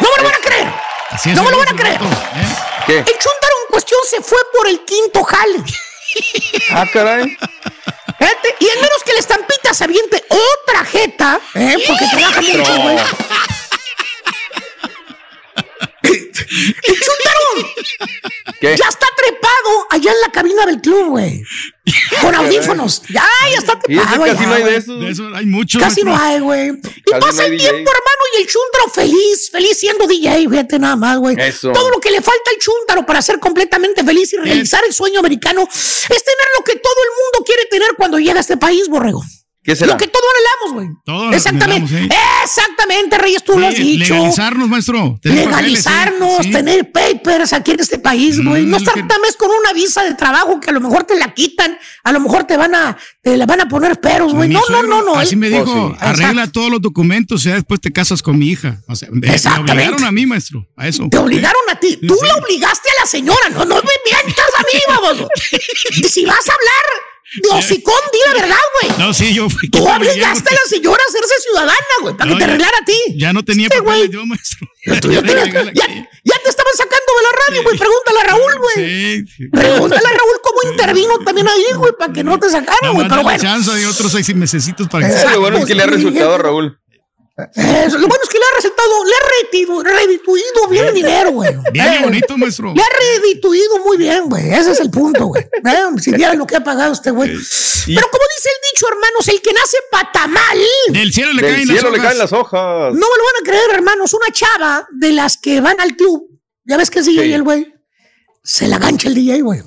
No me lo van a creer. Así es No me lo van a creer. ¿eh? ¿Qué? El chúntaro en cuestión se fue por el quinto jale. Ah, caray. Y en menos que la estampita se aviente otra jeta, ¿eh? porque trabaja mucho, güey. El chúntaro ¿Qué? ya está trepado allá en la cabina del club, güey. Con audífonos. Ya, ya está ese trepado. casi no hay de. De eso hay muchos. Casi no hay, güey. Y Casi pasa no el DJ. tiempo, hermano, y el chúntaro feliz, feliz siendo DJ, fíjate nada más, güey. Eso. Todo lo que le falta al chúntaro para ser completamente feliz y realizar el sueño americano es tener lo que todo el mundo quiere tener cuando llega a este país, borrego. ¿Qué será? Lo que todos anhelamos, güey. Todos Exactamente. anhelamos, Exactamente, Reyes, tú lo has dicho. Legalizarnos, maestro. Tener papeles, sí. Legalizarnos, tener papers aquí en este país, güey. Mm, no es estar que- con una visa de trabajo que a lo mejor te la quitan, a lo mejor te van a, te la van a poner peros, güey. Mi No, no, no, no. Así él- me dijo, Oh, sí. arregla Exacto. todos los documentos y ya después te casas con mi hija. O sea, me, me Exactamente. obligaron a mí, maestro, a eso. Te obligaron a ti. Tú Sí. la obligaste a la señora. No, no me mientas a mí, baboso. si vas a hablar de hocicón, di la verdad, güey. No, sí, yo fui Tú obligaste a la señora a hacerse ciudadana, güey, para No, que te ya- arreglara a ti. Ya no tenía Este papeles güey. yo, maestro. Tú ya, tenías- ya, ya te estaban sacando de la radio, güey. Pregúntale a Raúl, güey. Sí, sí. Pregúntale a Raúl cómo intervino también ahí, güey, para que no te sacaran, güey. más Pero bueno. chance de otros seis mesecitos para que Exacto. Lo bueno es que le ha resultado a Raúl. Eso, lo bueno es que le ha resultado, le ha reditu- redituido bien el dinero, güey. Bien Eh, bonito, maestro. Le ha redituido muy bien, güey. Ese es el punto, güey. Eh, Si vieran lo que ha pagado este güey. Pero como dice el dicho, hermanos, el que nace patamal, Del cielo le Del caen cielo las le hojas. caen las hojas. no me lo van a creer, hermanos. Una chava de las que van al club, ya ves que es DJ Sí. el güey, se la gancha el DJ, güey.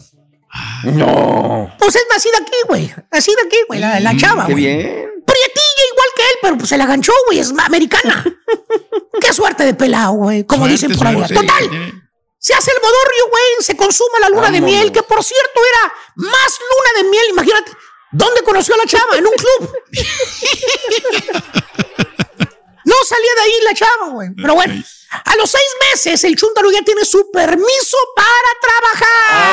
No. Pues es nacida aquí, güey. Nacida aquí, güey, la, la chava, Qué güey. bien. Prietilla igual que él, pero pues se la ganchó, güey, es americana. Qué suerte de pelado, güey, como Suerte, dicen por allá. Total. Se hace el modorrio, güey, se consuma la luna de miel, que por cierto era más luna de miel, imagínate. ¿Dónde conoció a la chava? En un club. No salía de ahí la chava, güey. Pero bueno, a los seis meses el chúntaro ya tiene su permiso para trabajar.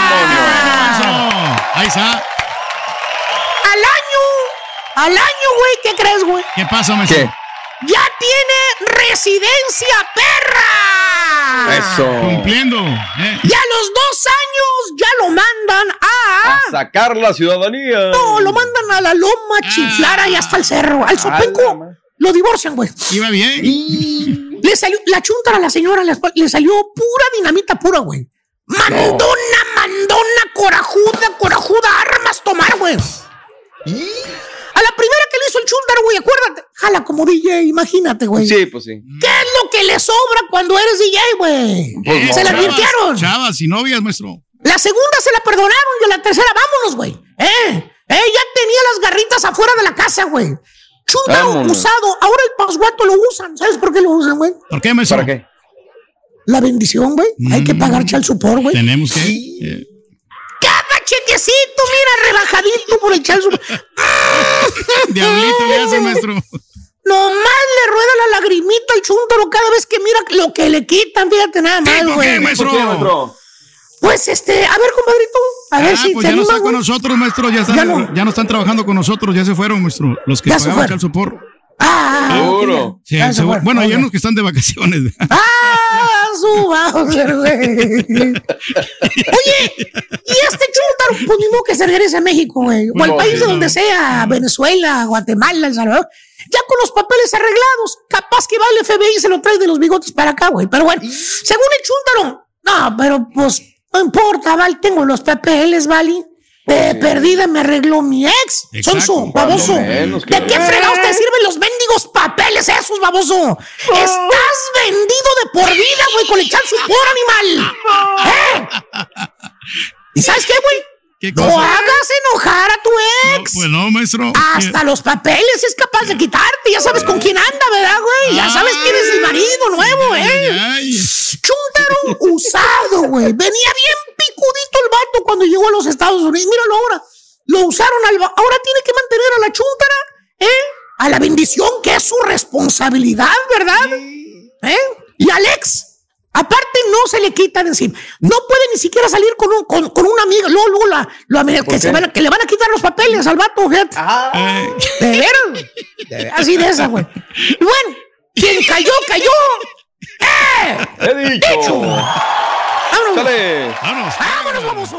Ahí está. Al año, al año, güey, ¿qué crees, güey? ¿Qué pasa, maestro? ¿Qué? Ya tiene residencia perra. Eso. Cumpliendo. ¿eh? Y a los dos años ya lo mandan a... A sacar la ciudadanía. No, lo mandan a la loma chiflar ahí hasta el cerro. Al sopenco lo divorcian, güey. Iba bien. Le salió, la chuntara a la señora le, le salió pura dinamita pura, güey. Mandona, mandona, corajuda, corajuda, armas tomar, güey. A la primera que le hizo el chúntaro, güey, acuérdate. Jala como DJ, imagínate, güey. Sí, pues sí. ¿Qué es lo que le sobra cuando eres DJ, güey? Pues se la Chavas, advirtieron. Chavas y novias, maestro. La segunda se la perdonaron y a la tercera, vámonos, güey. Eh, eh, ya tenía las garritas afuera de la casa, güey. Vámonos. usado. Ahora el pasguato lo usan. ¿Sabes por qué lo usan, güey? ¿Por qué, maestro? ¿Para qué? La bendición, güey. Hay que pagar chal supor, güey. Tenemos que. eh, Cada chequecito, mira, rebajadito por el chal supor. Diablito le hace, maestro. Nomás le rueda la lagrimita al chúntaro cada vez que mira lo que le quitan, fíjate nada más, ¿Por qué, güey. maestro? ¿Por qué, maestro? Pues este, a ver, compadrito, a ver Ah, si pues te ya no está con güey. nosotros, maestro. Ya, están, Ya ya, no. no. están trabajando con nosotros. Ya se fueron, maestro. Los que Ya se pagaban fueron. calzopor. Ah, Seguro. Sí, Ya se se- fueron. bueno, hay unos que están de vacaciones. ¡Ah, su Bowser, güey! Oye, y este chúntaro, pues modo que se regrese a México, güey. O al No, país sí, de no. donde sea, Venezuela, Guatemala, El Salvador. Ya con los papeles arreglados, capaz que va el FBI y se lo trae de los bigotes para acá, güey. Pero bueno, según el chúntaro, no, pero pues no importa, Val, tengo los papeles, Vali. De perdida me arregló mi ex. Exacto. Sonso, baboso. Menos, ¿De qué fregados te sirven los mendigos papeles esos, baboso? Estás vendido de por vida, güey, con el chal supor, animal. ¿Eh? ¿Y sabes qué, güey? ¿Qué No hagas enojar a tu No, ex. pues no, maestro. Hasta los papeles es capaz de quitarte. Ya sabes con quién anda, ¿verdad, güey? Ya sabes quién es el marido nuevo, ¿eh? ay. Chúntaro usado, güey. Venía bien picudito el vato cuando llegó a los Estados Unidos. Míralo ahora. Lo usaron al... Ahora tiene que mantener a la chúntara, ¿eh? A la bendición, que es su responsabilidad, ¿verdad? ¿Eh? Y Alex, aparte no se le quita de encima. No puede ni siquiera salir con, un, con, con una amiga. Luego, luego la, ame- que, se van a- que le van a quitar los papeles al vato, fíjate. Eh, De veras. Así de esa, güey. Y bueno, quien cayó, cayó. ¡Eh! He dicho. ¡Vámonos! Sale. vámonos. ¡Vámonos, baboso!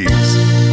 80s.